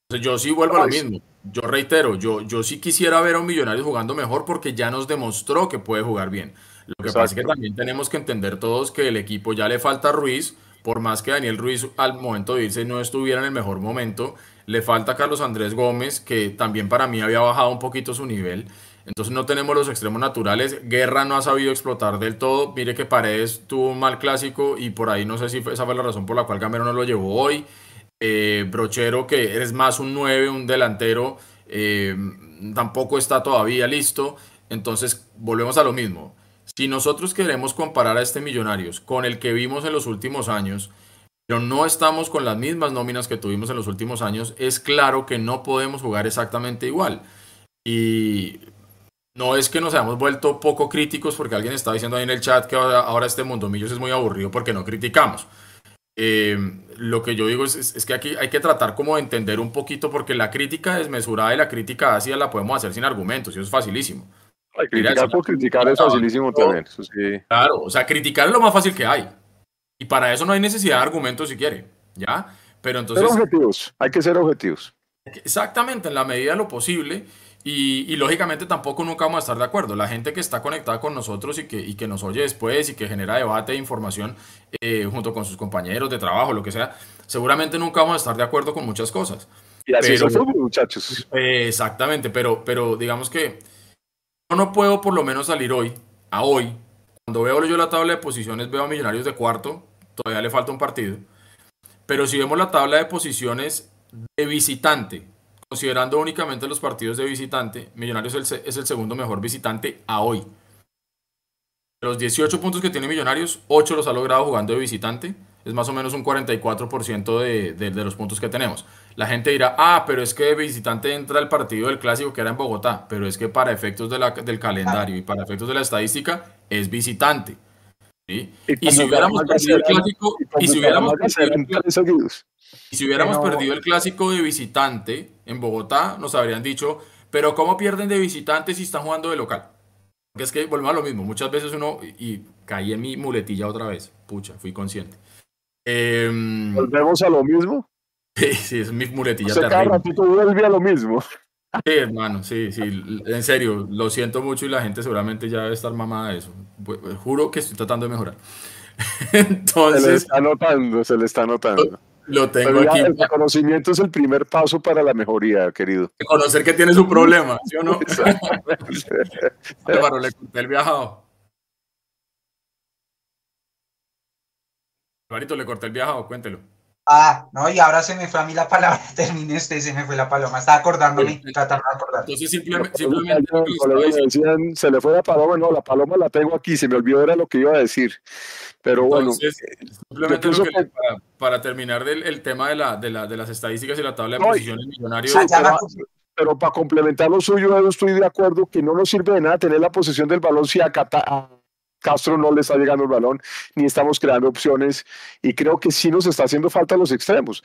Entonces yo sí vuelvo a lo mismo. Yo reitero, yo, yo sí quisiera ver a un Millonarios jugando mejor porque ya nos demostró que puede jugar bien. Lo que pasa es que Exacto. también tenemos que entender todos que el equipo ya le falta a Ruiz, por más que Daniel Ruiz al momento de irse no estuviera en el mejor momento, le falta Carlos Andrés Gómez, que también para mí había bajado un poquito su nivel. Entonces no tenemos los extremos naturales. Guerra no ha sabido explotar del todo. Mire que Paredes tuvo un mal clásico y por ahí no sé si esa fue la razón por la cual Gamero no lo llevó hoy. Eh, Brochero, que eres más un 9, un delantero, eh, tampoco está todavía listo. Entonces, volvemos a lo mismo. Si nosotros queremos comparar a este Millonarios con el que vimos en los últimos años, pero no estamos con las mismas nóminas que tuvimos en los últimos años, es claro que no podemos jugar exactamente igual. Y no es que nos hayamos vuelto poco críticos, porque alguien está diciendo ahí en el chat que ahora, este Mundo Millos es muy aburrido porque no criticamos. Eh, lo que yo digo es que aquí hay que tratar como de entender un poquito, porque la crítica desmesurada y la crítica ácida la podemos hacer sin argumentos, y eso es facilísimo. Ay, criticar por criticar es facilísimo también. Eso sí. Claro, o sea, criticar es lo más fácil que hay. Y para eso no hay necesidad de argumentos si quiere, ¿ya? Pero Ser entonces, objetivos, hay que ser objetivos. exactamente, en la medida de lo posible, y, y lógicamente tampoco nunca vamos a estar de acuerdo. La gente que está conectada con nosotros y que, y que nos oye después y que genera debate e información eh, junto con sus compañeros de trabajo, lo que sea, seguramente nunca vamos a estar de acuerdo con muchas cosas. Y así Pero- fútbol, muchachos. Eh, Exactamente, pero, pero digamos que yo no puedo por lo menos salir hoy, a hoy, cuando veo yo la tabla de posiciones, veo a Millonarios de cuarto, todavía le falta un partido, pero si vemos la tabla de posiciones de visitante, considerando únicamente los partidos de visitante, Millonarios es el, segundo mejor visitante a hoy. De los 18 puntos que tiene Millonarios, 8 los ha logrado jugando de visitante. Es más o menos un 44% de, de, de los puntos que tenemos. La gente dirá, ah, pero es que de visitante entra el partido del clásico que era en Bogotá. Pero es que para efectos de la- del calendario y para efectos de la estadística, es visitante. ¿sí? Y si hubiéramos perdido el clásico, y como y si hubiéramos perdido serán el clásico, tres seguidos. y si hubiéramos Pero- perdido el clásico de visitante en Bogotá, nos habrían dicho, pero ¿cómo pierden de visitante si están jugando de local? Porque es que volvemos a lo mismo. Muchas veces uno, y, y caí en mi muletilla otra vez. Pucha, fui consciente. Em, Volvemos a lo mismo. Sí, sí, es mi O muletilla sea, cada ratito vuelve a lo mismo. Sí, hermano, sí, sí, en serio, lo siento mucho y la gente seguramente ya debe estar mamada de eso. Bu- Juro que estoy tratando de mejorar. Se le Entonces, está notando, se le está notando. lo tengo ya aquí. el reconocimiento es el primer paso para la mejoría, querido. Conocer que tienes un problema, ¿sí o no? Álvaro, le corté el viajado. Alvarito, le corté el viajado, cuéntelo. Ah, no, y ahora se me fue a mí la palabra. Terminé usted, se me fue la paloma. Estaba acordándome, tratando de acordar. Entonces, simplemente, simplemente me decían, se le fue la paloma, no, la paloma la tengo aquí, se me olvidó era lo que iba a decir. Pero bueno, Entonces, simplemente pienso lo que, que- para, para terminar del el tema de, la, de, la, de las estadísticas y la tabla de No, posiciones millonarios. Sí, me pero, pero para complementar lo suyo, yo estoy de acuerdo que no nos sirve de nada tener la posesión del balón si a, Cata- a Castro no le está llegando el balón, ni estamos creando opciones, y creo que sí nos está haciendo falta los extremos.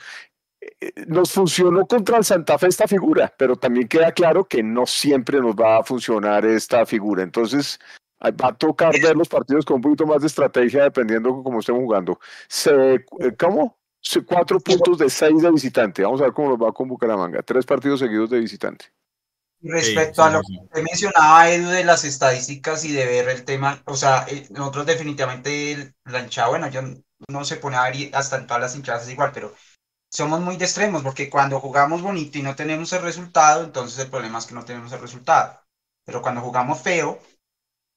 Eh, Nos funcionó contra el Santa Fe esta figura, pero también queda claro que no siempre nos va a funcionar esta figura. Entonces, va a tocar ver los partidos con un poquito más de estrategia dependiendo de cómo estemos jugando. Eh, ¿Cómo? Cuatro puntos de seis de visitante. Vamos a ver cómo nos va con Bucaramanga. Tres partidos seguidos de visitante. Y Respecto sí, a lo sí, que mencionaba, Edu, de las estadísticas y de ver el tema, o sea, eh, nosotros definitivamente la hinchada, bueno, yo uno se pone a ver hasta en todas las hinchadas es igual, pero somos muy de extremos, porque cuando jugamos bonito y no tenemos el resultado, entonces el problema es que no tenemos el resultado. Pero cuando jugamos feo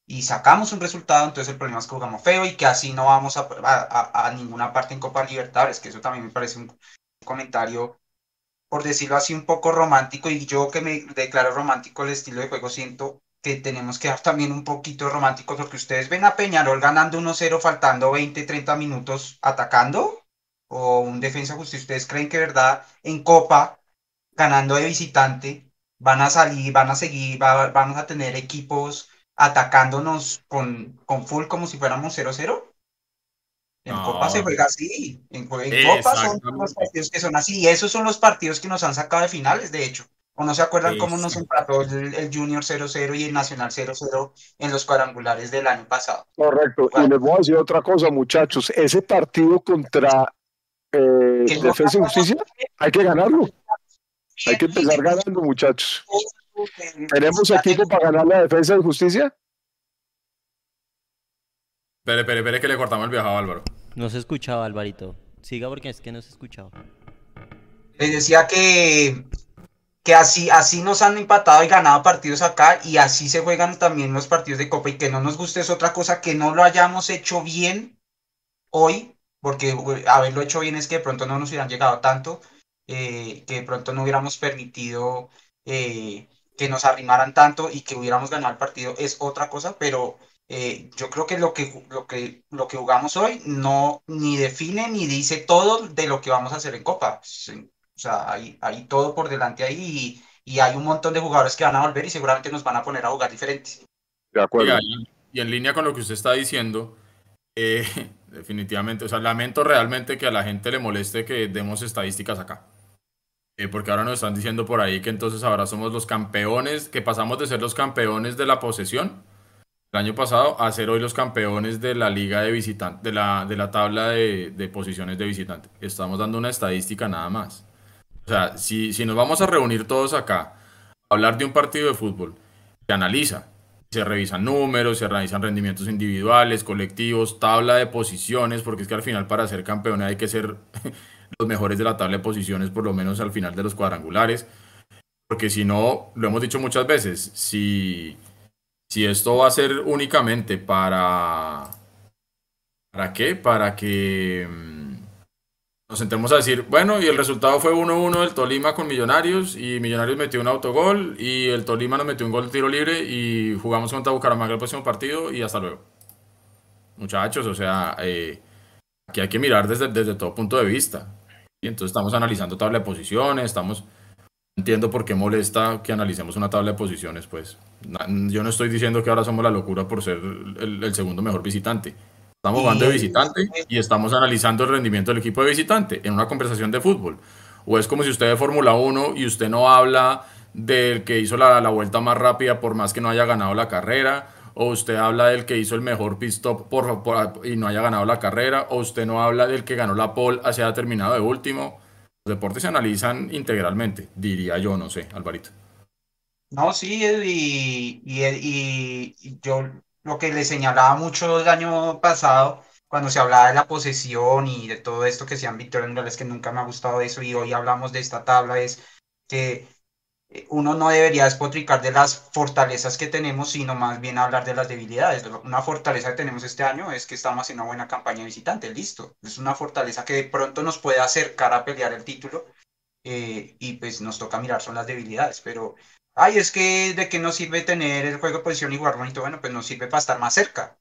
y sacamos un resultado, entonces el problema es que jugamos feo y que así no vamos a, a, a ninguna parte en Copa Libertadores, que eso también me parece un comentario, por decirlo así, un poco romántico, y yo que me declaro romántico el estilo de juego, siento que tenemos que dar también un poquito romántico, porque ustedes ven a Peñarol ganando 1-0, faltando 20, 30 minutos atacando, o un defensa justo, ¿ustedes creen que verdad en Copa, ganando de visitante, van a salir, van a seguir, vamos a tener equipos atacándonos con, con full como si fuéramos 0-0? En Copa se juega así. En, Copa son los partidos que son así. Y esos son los partidos que nos han sacado de finales, de hecho. ¿O no se acuerdan cómo nos empató el, Junior 0-0 y el Nacional 0-0 en los cuadrangulares del año pasado? Correcto. Y les voy a decir otra cosa, muchachos. Ese partido contra eh, Defensa y Justicia hay que ganarlo. Hay que empezar ganando, muchachos. ¿Tenemos equipo para ganar la Defensa y Justicia? Espere, espere, espere que le cortamos el viajado a Álvaro. No se escuchaba, Alvarito. Siga porque es que no se escuchaba. Les decía que, que así, así nos han empatado y ganado partidos acá y así se juegan también los partidos de Copa y que no nos guste es otra cosa, que no lo hayamos hecho bien hoy, porque haberlo hecho bien es que de pronto no nos hubieran llegado tanto, eh, que de pronto no hubiéramos permitido eh, que nos arrimaran tanto y que hubiéramos ganado el partido es otra cosa, pero eh, yo creo que lo que, lo, que, lo que jugamos hoy no ni define ni dice todo de lo que vamos a hacer en Copa. O sea, hay, hay todo por delante ahí y, hay un montón de jugadores que van a volver y seguramente nos van a poner a jugar diferentes. De acuerdo. Y, en línea con lo que usted está diciendo, eh, definitivamente, o sea, lamento realmente que a la gente le moleste que demos estadísticas acá. Eh, porque ahora nos están diciendo por ahí que entonces ahora somos los campeones, que pasamos de ser los campeones de la posesión el año pasado a ser hoy los campeones de la liga de visitantes, de la, de la tabla de, posiciones de visitante. Estamos dando una estadística nada más. O sea, si, si nos vamos a reunir todos acá, a hablar de un partido de fútbol, se analiza, se revisan números, se revisan rendimientos individuales, colectivos, tabla de posiciones, porque es que al final para ser campeones hay que ser los mejores de la tabla de posiciones, por lo menos al final de los cuadrangulares. Porque si no, lo hemos dicho muchas veces, si si esto va a ser únicamente para... ¿Para qué? Para que mm, nos sentemos a decir, bueno, y el resultado fue 1-1 del Tolima con Millonarios y Millonarios metió un autogol y el Tolima nos metió un gol de tiro libre y jugamos contra Bucaramanga el próximo partido y hasta luego. Muchachos, o sea, eh, aquí hay que mirar desde, desde todo punto de vista. Y entonces estamos analizando tabla de posiciones, estamos entiendo por qué molesta que analicemos una tabla de posiciones, pues. Yo no estoy diciendo que ahora somos la locura por ser el, segundo mejor visitante. Estamos jugando de visitante y estamos analizando el rendimiento del equipo de visitante en una conversación de fútbol. O es como si usted de Fórmula 1 y usted no habla del que hizo la, vuelta más rápida por más que no haya ganado la carrera, o usted habla del que hizo el mejor pit stop por, y no haya ganado la carrera, o usted no habla del que ganó la pole hacia terminado de último. Los deportes se analizan integralmente, diría yo, no sé, Alvarito. No, sí, y, y, yo lo que le señalaba mucho el año pasado, cuando se hablaba de la posesión y de todo esto que sean victorias, es que nunca me ha gustado eso, y hoy hablamos de esta tabla, es que uno no debería despotricar de las fortalezas que tenemos, sino más bien hablar de las debilidades. Una fortaleza que tenemos este año es que estamos en una buena campaña visitante, listo. Es una fortaleza que de pronto nos puede acercar a pelear el título eh, y pues nos toca mirar son las debilidades, pero, ay, es que de qué nos sirve tener el juego de posición jugar bonito, bueno, pues nos sirve para estar más cerca.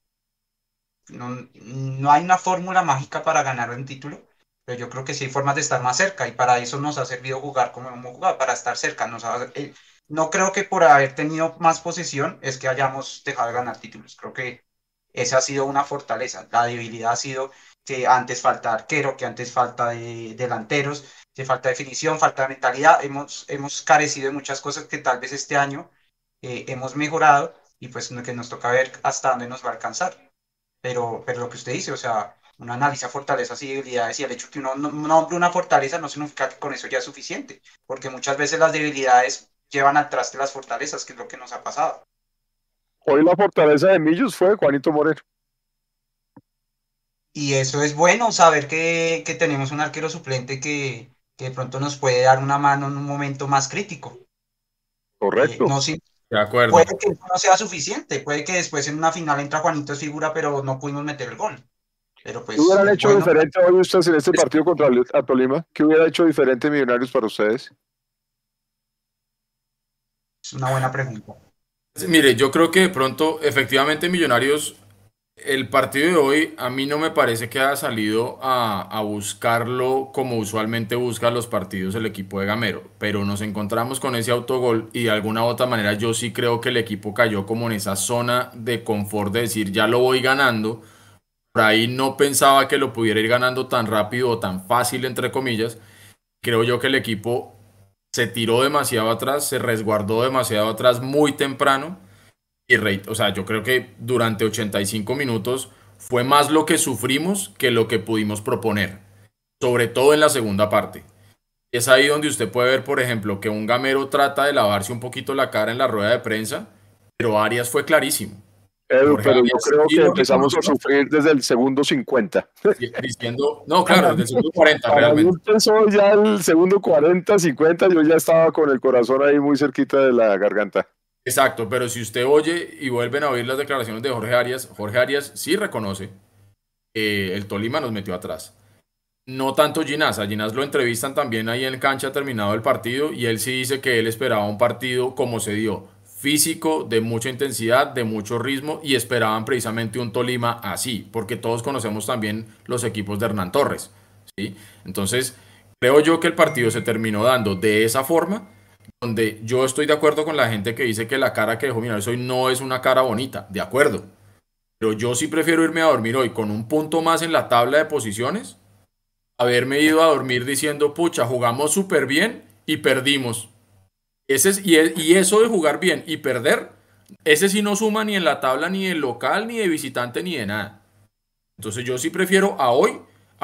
No, no hay una fórmula mágica para ganar un título, pero yo creo que sí hay formas de estar más cerca y para eso nos ha servido jugar como hemos jugado, para estar cerca. Nos eh, no creo que por haber tenido más posesión es que hayamos dejado de ganar títulos. Creo que esa ha sido una fortaleza. La debilidad ha sido que antes falta arquero, que antes falta de delanteros, que falta definición, falta de mentalidad. Hemos, hemos carecido de muchas cosas que tal vez este año eh, hemos mejorado y pues que nos toca ver hasta dónde nos va a alcanzar. Pero, pero lo que usted dice, o sea, uno analiza fortalezas y debilidades y el hecho que uno nombre una fortaleza no significa que con eso ya es suficiente, porque muchas veces las debilidades llevan al traste las fortalezas, que es lo que nos ha pasado. Hoy la fortaleza de Millos fue Juanito Moreno. y eso es bueno, saber que, que tenemos un arquero suplente que, que de pronto nos puede dar una mano en un momento más crítico. Correcto. Eh, no, si- De acuerdo. puede que eso no sea suficiente, puede que después en una final entra Juanito es figura, pero no pudimos meter el gol. Pero pues ¿Qué hubieran es hecho bueno. diferente hoy ustedes en este partido contra a Tolima? ¿Qué hubiera hecho diferente Millonarios para ustedes? Es una buena pregunta. Mire, yo creo que de pronto, efectivamente, Millonarios, el partido de hoy a mí no me parece que haya salido a, a buscarlo como usualmente busca los partidos el equipo de Gamero, pero nos encontramos con ese autogol y de alguna u otra manera yo sí creo que el equipo cayó como en esa zona de confort de decir ya lo voy ganando. Por ahí no pensaba que lo pudiera ir ganando tan rápido o tan fácil, entre comillas. Creo yo que el equipo se tiró demasiado atrás, se resguardó demasiado atrás muy temprano. Y rey, o sea, yo creo que durante 85 minutos fue más lo que sufrimos que lo que pudimos proponer, sobre todo en la segunda parte. Es ahí donde usted puede ver, por ejemplo, que un gamero trata de lavarse un poquito la cara en la rueda de prensa, pero Arias fue clarísimo. Edu, pero yo creo que empezamos a sufrir desde el segundo 50. diciendo, no, claro, desde el segundo 40 Para mí realmente. empezó ya el segundo 40, 50, yo ya estaba con el corazón ahí muy cerquita de la garganta. Exacto, pero si usted oye y vuelven a oír las declaraciones de Jorge Arias, Jorge Arias sí reconoce que el Tolima nos metió atrás. No tanto Ginás, a Ginás lo entrevistan también ahí en cancha terminado el partido y él sí dice que él esperaba un partido como se dio, físico, de mucha intensidad, de mucho ritmo y esperaban precisamente un Tolima así, porque todos conocemos también los equipos de Hernán Torres, ¿sí? Entonces, creo yo que el partido se terminó dando de esa forma donde yo estoy de acuerdo con la gente que dice que la cara que dejó Millonarios hoy no es una cara bonita, de acuerdo. Pero yo sí prefiero irme a dormir hoy con un punto más en la tabla de posiciones, haberme ido a dormir diciendo, pucha, jugamos súper bien y perdimos. Ese es, y, e- y eso de jugar bien y perder, ese sí no suma ni en la tabla ni de local, ni de visitante, ni de nada. Entonces yo sí prefiero a hoy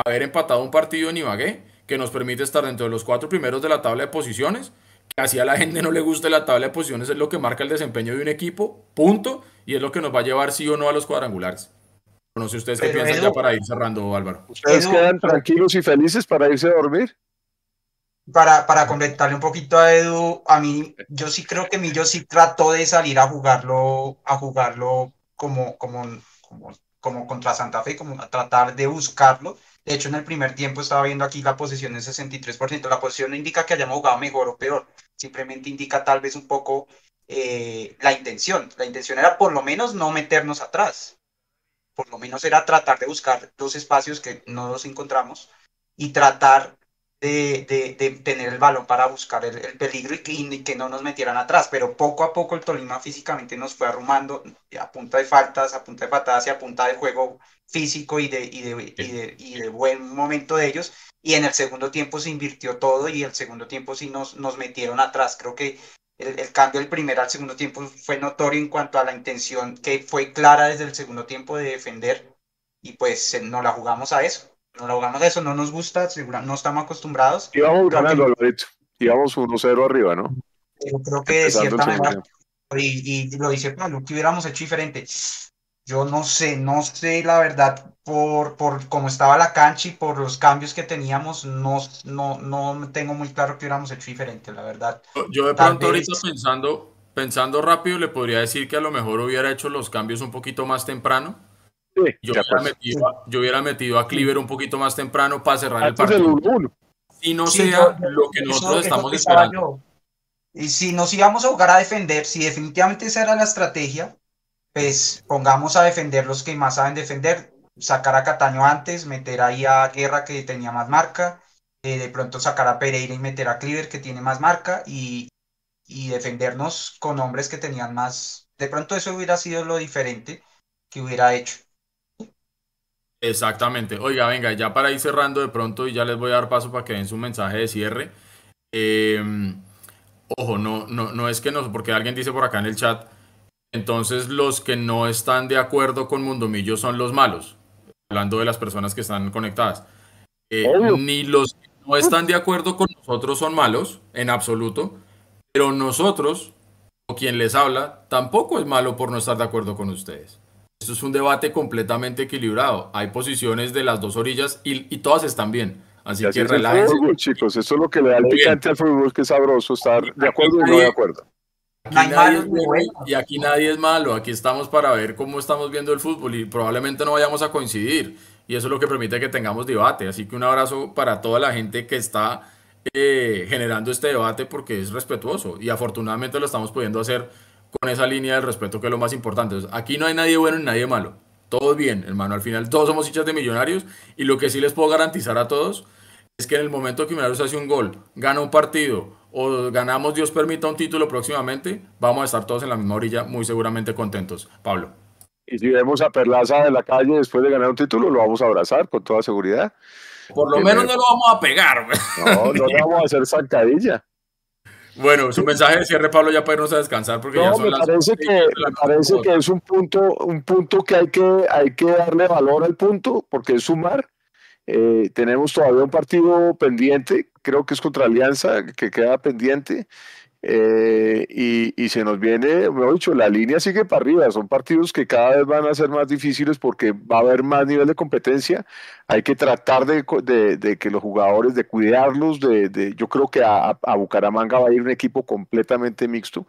haber empatado un partido en Ibagué que nos permite estar dentro de los cuatro primeros de la tabla de posiciones, que así a la gente no le guste la tabla de posiciones, es lo que marca el desempeño de un equipo, punto, y es lo que nos va a llevar sí o no a los cuadrangulares. No sé ustedes qué Pero, piensan Edu- ya para ir cerrando, Álvaro. ¿Ustedes Edu, quedan tranquilos y felices para irse a dormir? Para, para completarle un poquito a Edu, a mí, yo sí creo que Millo sí trató de salir a jugarlo, a jugarlo como, como, como, como contra Santa Fe, como a tratar de buscarlo. De hecho, en el primer tiempo estaba viendo aquí la posición en 63%. La posición no indica que hayamos jugado mejor o peor, simplemente indica tal vez un poco eh, la intención. La intención era por lo menos no meternos atrás. Por lo menos era tratar de buscar los espacios que no los encontramos y tratar de, de- de tener el balón para buscar el, el peligro y que, y que no nos metieran atrás. Pero poco a poco el Tolima físicamente nos fue arrumando a punta de faltas, a punta de patadas y a punta de juego físico y de, y de, y de, y de buen momento de ellos. Y en el segundo tiempo se invirtió todo y el segundo tiempo sí nos, nos metieron atrás. Creo que el, el cambio del primer al segundo tiempo fue notorio en cuanto a la intención que fue clara desde el segundo tiempo de defender y pues eh, nos la jugamos a eso. A eso, no nos gusta, segura- no estamos acostumbrados. Íbamos Creo que- ganando, Alvarito. Íbamos 1-0 arriba, ¿no? pero creo que de cierta manera, y, y lo dice Pablo, que hubiéramos hecho diferente. Yo no sé, no sé la verdad por, por cómo estaba la cancha y por los cambios que teníamos, no, no, no tengo muy claro que hubiéramos hecho diferente, la verdad. Yo de pronto vez- ahorita pensando, pensando rápido le podría decir que a lo mejor hubiera hecho los cambios un poquito más temprano. Sí, Yo hubiera, metido, a- yo hubiera metido a Cleaver un poquito más temprano para cerrar el del partido. 1-1. Y no Sí, sea yo- lo que nosotros estamos esperando. yo. Y si nos íbamos a jugar a defender, si definitivamente esa era la estrategia, pues pongamos a defender los que más saben defender, sacar a Cataño antes, meter ahí a Guerra que tenía más marca, eh, de pronto sacar a Pereira y meter a Cleaver que tiene más marca y, y defendernos con hombres que tenían más. De pronto eso hubiera sido lo diferente que hubiera hecho. Exactamente. Oiga, venga, ya para ir cerrando de pronto y ya les voy a dar paso para que den su mensaje de cierre. Eh, ojo, no, no, no es que no, porque alguien dice por acá en el chat, entonces los que no están de acuerdo con Mundomillo son los malos, hablando de las personas que están conectadas. Eh, ni los que no están de acuerdo con nosotros son malos, en absoluto, pero nosotros, o quien les habla, tampoco es malo por no estar de acuerdo con ustedes. Esto es un debate completamente equilibrado. Hay posiciones de las dos orillas y, y todas están bien. Así así que es el relájense. fútbol, chicos. Eso es lo que le da el picante al fútbol, que es sabroso estar de acuerdo y no de acuerdo. Aquí nadie es bueno y aquí nadie es malo. Aquí estamos para ver cómo estamos viendo el fútbol y probablemente no vayamos a coincidir. Y eso es lo que permite que tengamos debate. Así que un abrazo para toda la gente que está eh, generando este debate porque es respetuoso y afortunadamente lo estamos pudiendo hacer con esa línea del respeto que es lo más importante. Entonces, aquí no hay nadie bueno ni nadie malo. Todo bien, hermano. Al final todos somos hinchas de millonarios y lo que sí les puedo garantizar a todos es que en el momento que Millonarios hace un gol, gana un partido o ganamos, Dios permita, un título próximamente, vamos a estar todos en la misma orilla, muy seguramente contentos. Pablo. Y si vemos a Perlaza de la calle después de ganar un título, lo vamos a abrazar con toda seguridad. Por lo menos me- no lo vamos a pegar. No, no le vamos a hacer zancadilla. Bueno, su mensaje de cierre, Pablo, ya para irnos a descansar porque ya No, son me las parece que, me parece que es un punto, un punto que hay que, hay que darle valor al punto, porque es sumar. Eh, tenemos todavía un partido pendiente, creo que es contra Alianza, que queda pendiente. Eh, y, se nos viene, mejor dicho, la línea sigue para arriba. Son partidos que cada vez van a ser más difíciles porque va a haber más nivel de competencia. Hay que tratar de, de- de que los jugadores, de cuidarlos. De, de- yo creo que a, a Bucaramanga va a ir un equipo completamente mixto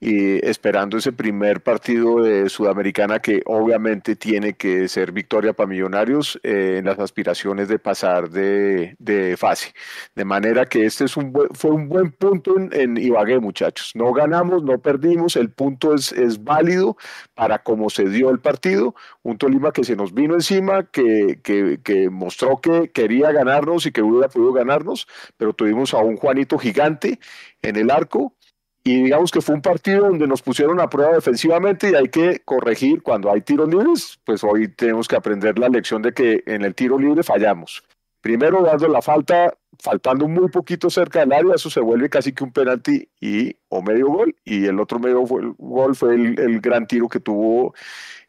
y esperando ese primer partido de Sudamericana que obviamente tiene que ser victoria para Millonarios eh, en las aspiraciones de pasar de, de fase. De manera que este es un buen- fue un buen punto en, en Ibagué, muchachos. No ganamos, no perdimos, el punto es, es válido para cómo se dio el partido. Un Tolima que se nos vino encima, que, que, que mostró que quería ganarnos y que hubiera podido ganarnos, pero tuvimos a un Juanito gigante en el arco y digamos que fue un partido donde nos pusieron a prueba defensivamente y hay que corregir cuando hay tiros libres, pues hoy tenemos que aprender la lección de que en el tiro libre fallamos. Primero dando la falta, faltando muy poquito cerca del área, eso se vuelve casi que un penalti y o medio gol y el otro medio gol fue el gran tiro que tuvo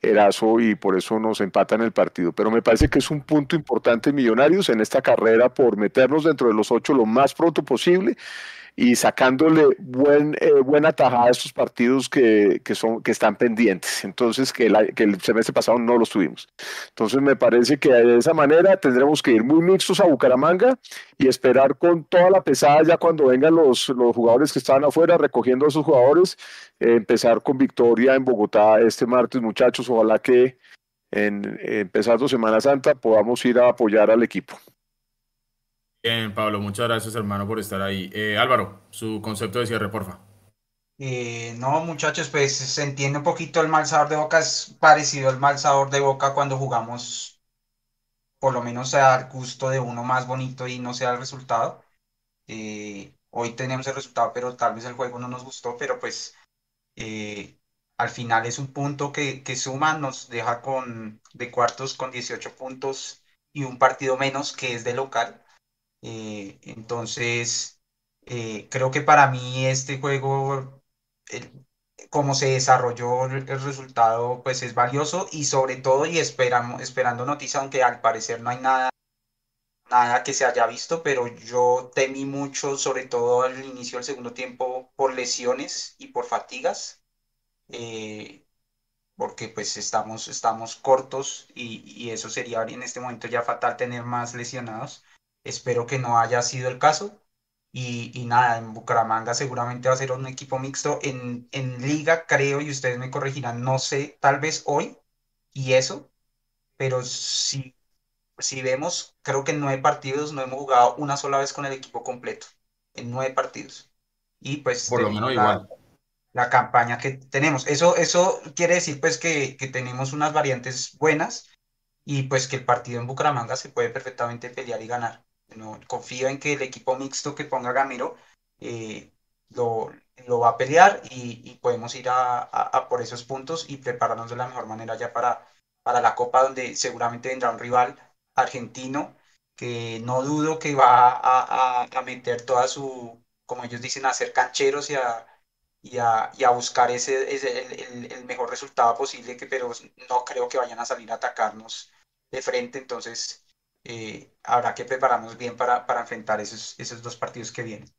Erazo y por eso nos empatan el partido. Pero me parece que es un punto importante Millonarios en esta carrera por meternos dentro de los ocho lo más pronto posible y sacándole buen, eh, buena tajada a estos partidos que, que, son, que están pendientes. Entonces, que, la- que el semestre pasado no los tuvimos. Entonces, me parece que de esa manera tendremos que ir muy mixtos a Bucaramanga y esperar con toda la pesada ya cuando vengan los, los jugadores que estaban afuera recogiendo a esos jugadores, eh, empezar con victoria en Bogotá este martes, muchachos. Ojalá que en, empezando Semana Santa podamos ir a apoyar al equipo. Bien, Pablo, muchas gracias, hermano, por estar ahí. Eh, Álvaro, su concepto de cierre, porfa. Eh, no, muchachos, pues se entiende un poquito el mal sabor de boca, es parecido al mal sabor de boca cuando jugamos, por lo menos al gusto de uno más bonito y no sea el resultado. Eh, hoy tenemos el resultado, pero tal vez el juego no nos gustó, pero pues al final es un punto que, que suma, nos deja con de cuartos con 18 puntos y un partido menos que es de local. Eh, entonces, eh, creo que para mí este juego, el- como se desarrolló el, el resultado, pues es valioso y sobre todo, y esperamos, esperando noticias, aunque al parecer no hay nada, nada que se haya visto, pero yo temí mucho, sobre todo al inicio del segundo tiempo, por lesiones y por fatigas. eh, porque pues estamos, estamos cortos y, y eso sería en este momento ya fatal tener más lesionados. Espero que no haya sido el caso. Y, y nada, en Bucaramanga seguramente va a ser un equipo mixto. En, en liga creo, y ustedes me corregirán, no sé, tal vez hoy y eso, pero si, si vemos, creo que en nueve partidos no hemos jugado una sola vez con el equipo completo. En nueve partidos. Y pues Por lo menos la- igual. la campaña que tenemos. Eso, eso quiere decir pues que, que tenemos unas variantes buenas y pues que el partido en Bucaramanga se puede perfectamente pelear y ganar. No, confío en que el equipo mixto que ponga Gamero eh, lo, lo va a pelear y, y podemos ir a, a- a por esos puntos y prepararnos de la mejor manera ya para, para la Copa donde seguramente vendrá un rival argentino que no dudo que va a, a- meter toda su, como ellos dicen, a hacer cancheros y a, y a, y a buscar ese, ese el, el- el mejor resultado posible, que, pero no creo que vayan a salir a atacarnos de frente, entonces eh, habrá que prepararnos bien para, para enfrentar esos, esos dos partidos que vienen.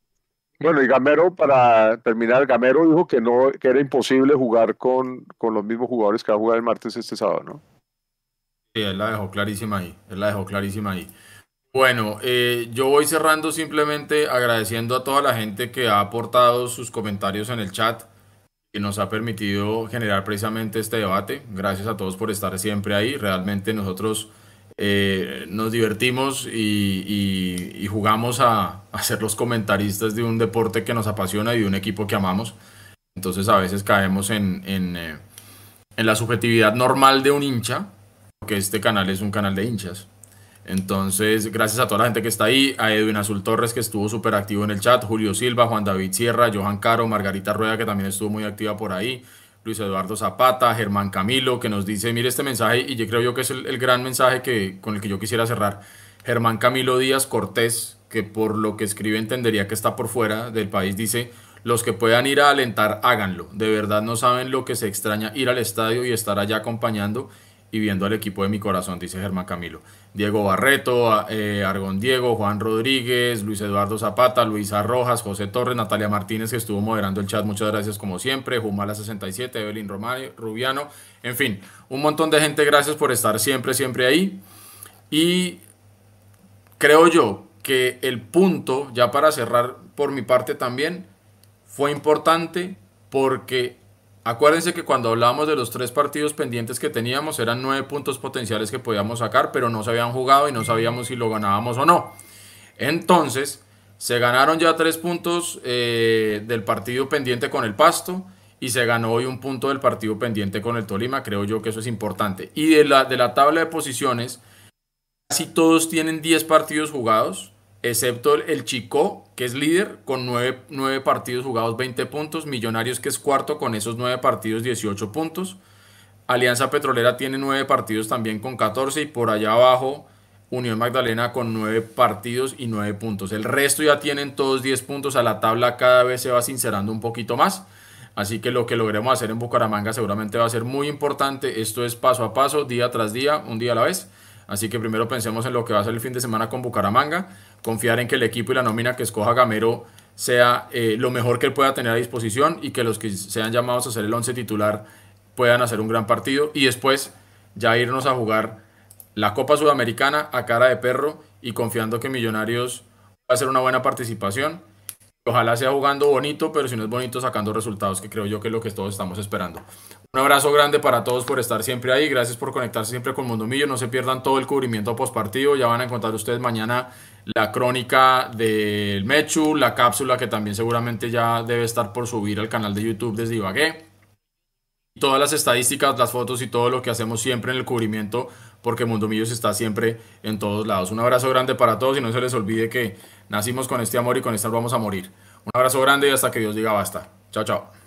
Bueno, y Gamero, para terminar, Gamero dijo que no, que era imposible jugar con, con los mismos jugadores que va a jugar el martes este sábado, ¿no? Sí, él la dejó clarísima ahí, él la dejó clarísima ahí. Bueno, eh, yo voy cerrando simplemente agradeciendo a toda la gente que ha aportado sus comentarios en el chat, que nos ha permitido generar precisamente este debate. Gracias a todos por estar siempre ahí. Realmente nosotros eh, nos divertimos y, jugamos a, ser los comentaristas de un deporte que nos apasiona y de un equipo que amamos. Entonces a veces caemos en, en, eh, en la subjetividad normal de un hincha, porque este canal es un canal de hinchas. Entonces, gracias a toda la gente que está ahí, a Edwin Azul Torres que estuvo súper activo en el chat, Julio Silva, Juan David Sierra, Johan Caro, Margarita Rueda que también estuvo muy activa por ahí, Luis Eduardo Zapata, Germán Camilo, que nos dice, mire este mensaje, y yo creo yo que es el, gran mensaje que, con el que yo quisiera cerrar. Germán Camilo Díaz Cortés, que por lo que escribe entendería que está por fuera del país, dice, los que puedan ir a alentar, háganlo. De verdad no saben lo que se extraña ir al estadio y estar allá acompañando y viendo al equipo de mi corazón, dice Germán Camilo. Diego Barreto, eh, Argón Diego, Juan Rodríguez, Luis Eduardo Zapata, Luisa Rojas, José Torres, Natalia Martínez, que estuvo moderando el chat, muchas gracias como siempre, Jumala67, Evelyn Romano, Rubiano, en fin, un montón de gente, gracias por estar siempre, siempre ahí. Y creo yo que el punto, ya para cerrar por mi parte también, fue importante porque Acuérdense que cuando hablábamos de los tres partidos pendientes que teníamos, eran nueve puntos potenciales que podíamos sacar, pero no se habían jugado y no sabíamos si lo ganábamos o no. Entonces, se ganaron ya tres puntos eh, del partido pendiente con el Pasto y se ganó hoy un punto del partido pendiente con el Tolima. Creo yo que eso es importante. Y de la, de la tabla de posiciones, casi todos tienen 10 partidos jugados excepto el Chico, que es líder, con 9, partidos jugados, 20 puntos. Millonarios, que es cuarto, con esos 9 partidos, 18 puntos. Alianza Petrolera tiene 9 partidos también con 14 y por allá abajo Unión Magdalena con 9 partidos y 9 puntos. El resto ya tienen todos 10 puntos. A la tabla cada vez se va sincerando un poquito más. Así que lo que logremos hacer en Bucaramanga seguramente va a ser muy importante. Esto es paso a paso, día tras día, un día a la vez. Así que primero pensemos en lo que va a ser el fin de semana con Bucaramanga confiar en que el equipo y la nómina que escoja Gamero sea eh, lo mejor que él pueda tener a disposición y que los que sean llamados a ser el 11 titular puedan hacer un gran partido y después ya irnos a jugar la Copa Sudamericana a cara de perro y confiando que Millonarios va a hacer una buena participación. Ojalá sea jugando bonito, pero si no es bonito sacando resultados, que creo yo que es lo que todos estamos esperando. Un abrazo grande para todos por estar siempre ahí. Gracias por conectarse siempre con Mundo Millo. No se pierdan todo el cubrimiento post partido. Ya van a encontrar ustedes mañana la crónica del Mechu, la cápsula que también seguramente ya debe estar por subir al canal de YouTube desde Ibagué. Todas las estadísticas, las fotos y todo lo que hacemos siempre en el cubrimiento, porque Mundo Millos está siempre en todos lados. Un abrazo grande para todos y no se les olvide que nacimos con este amor y con este vamos a morir. Un abrazo grande y hasta que Dios diga basta. Chao, chao.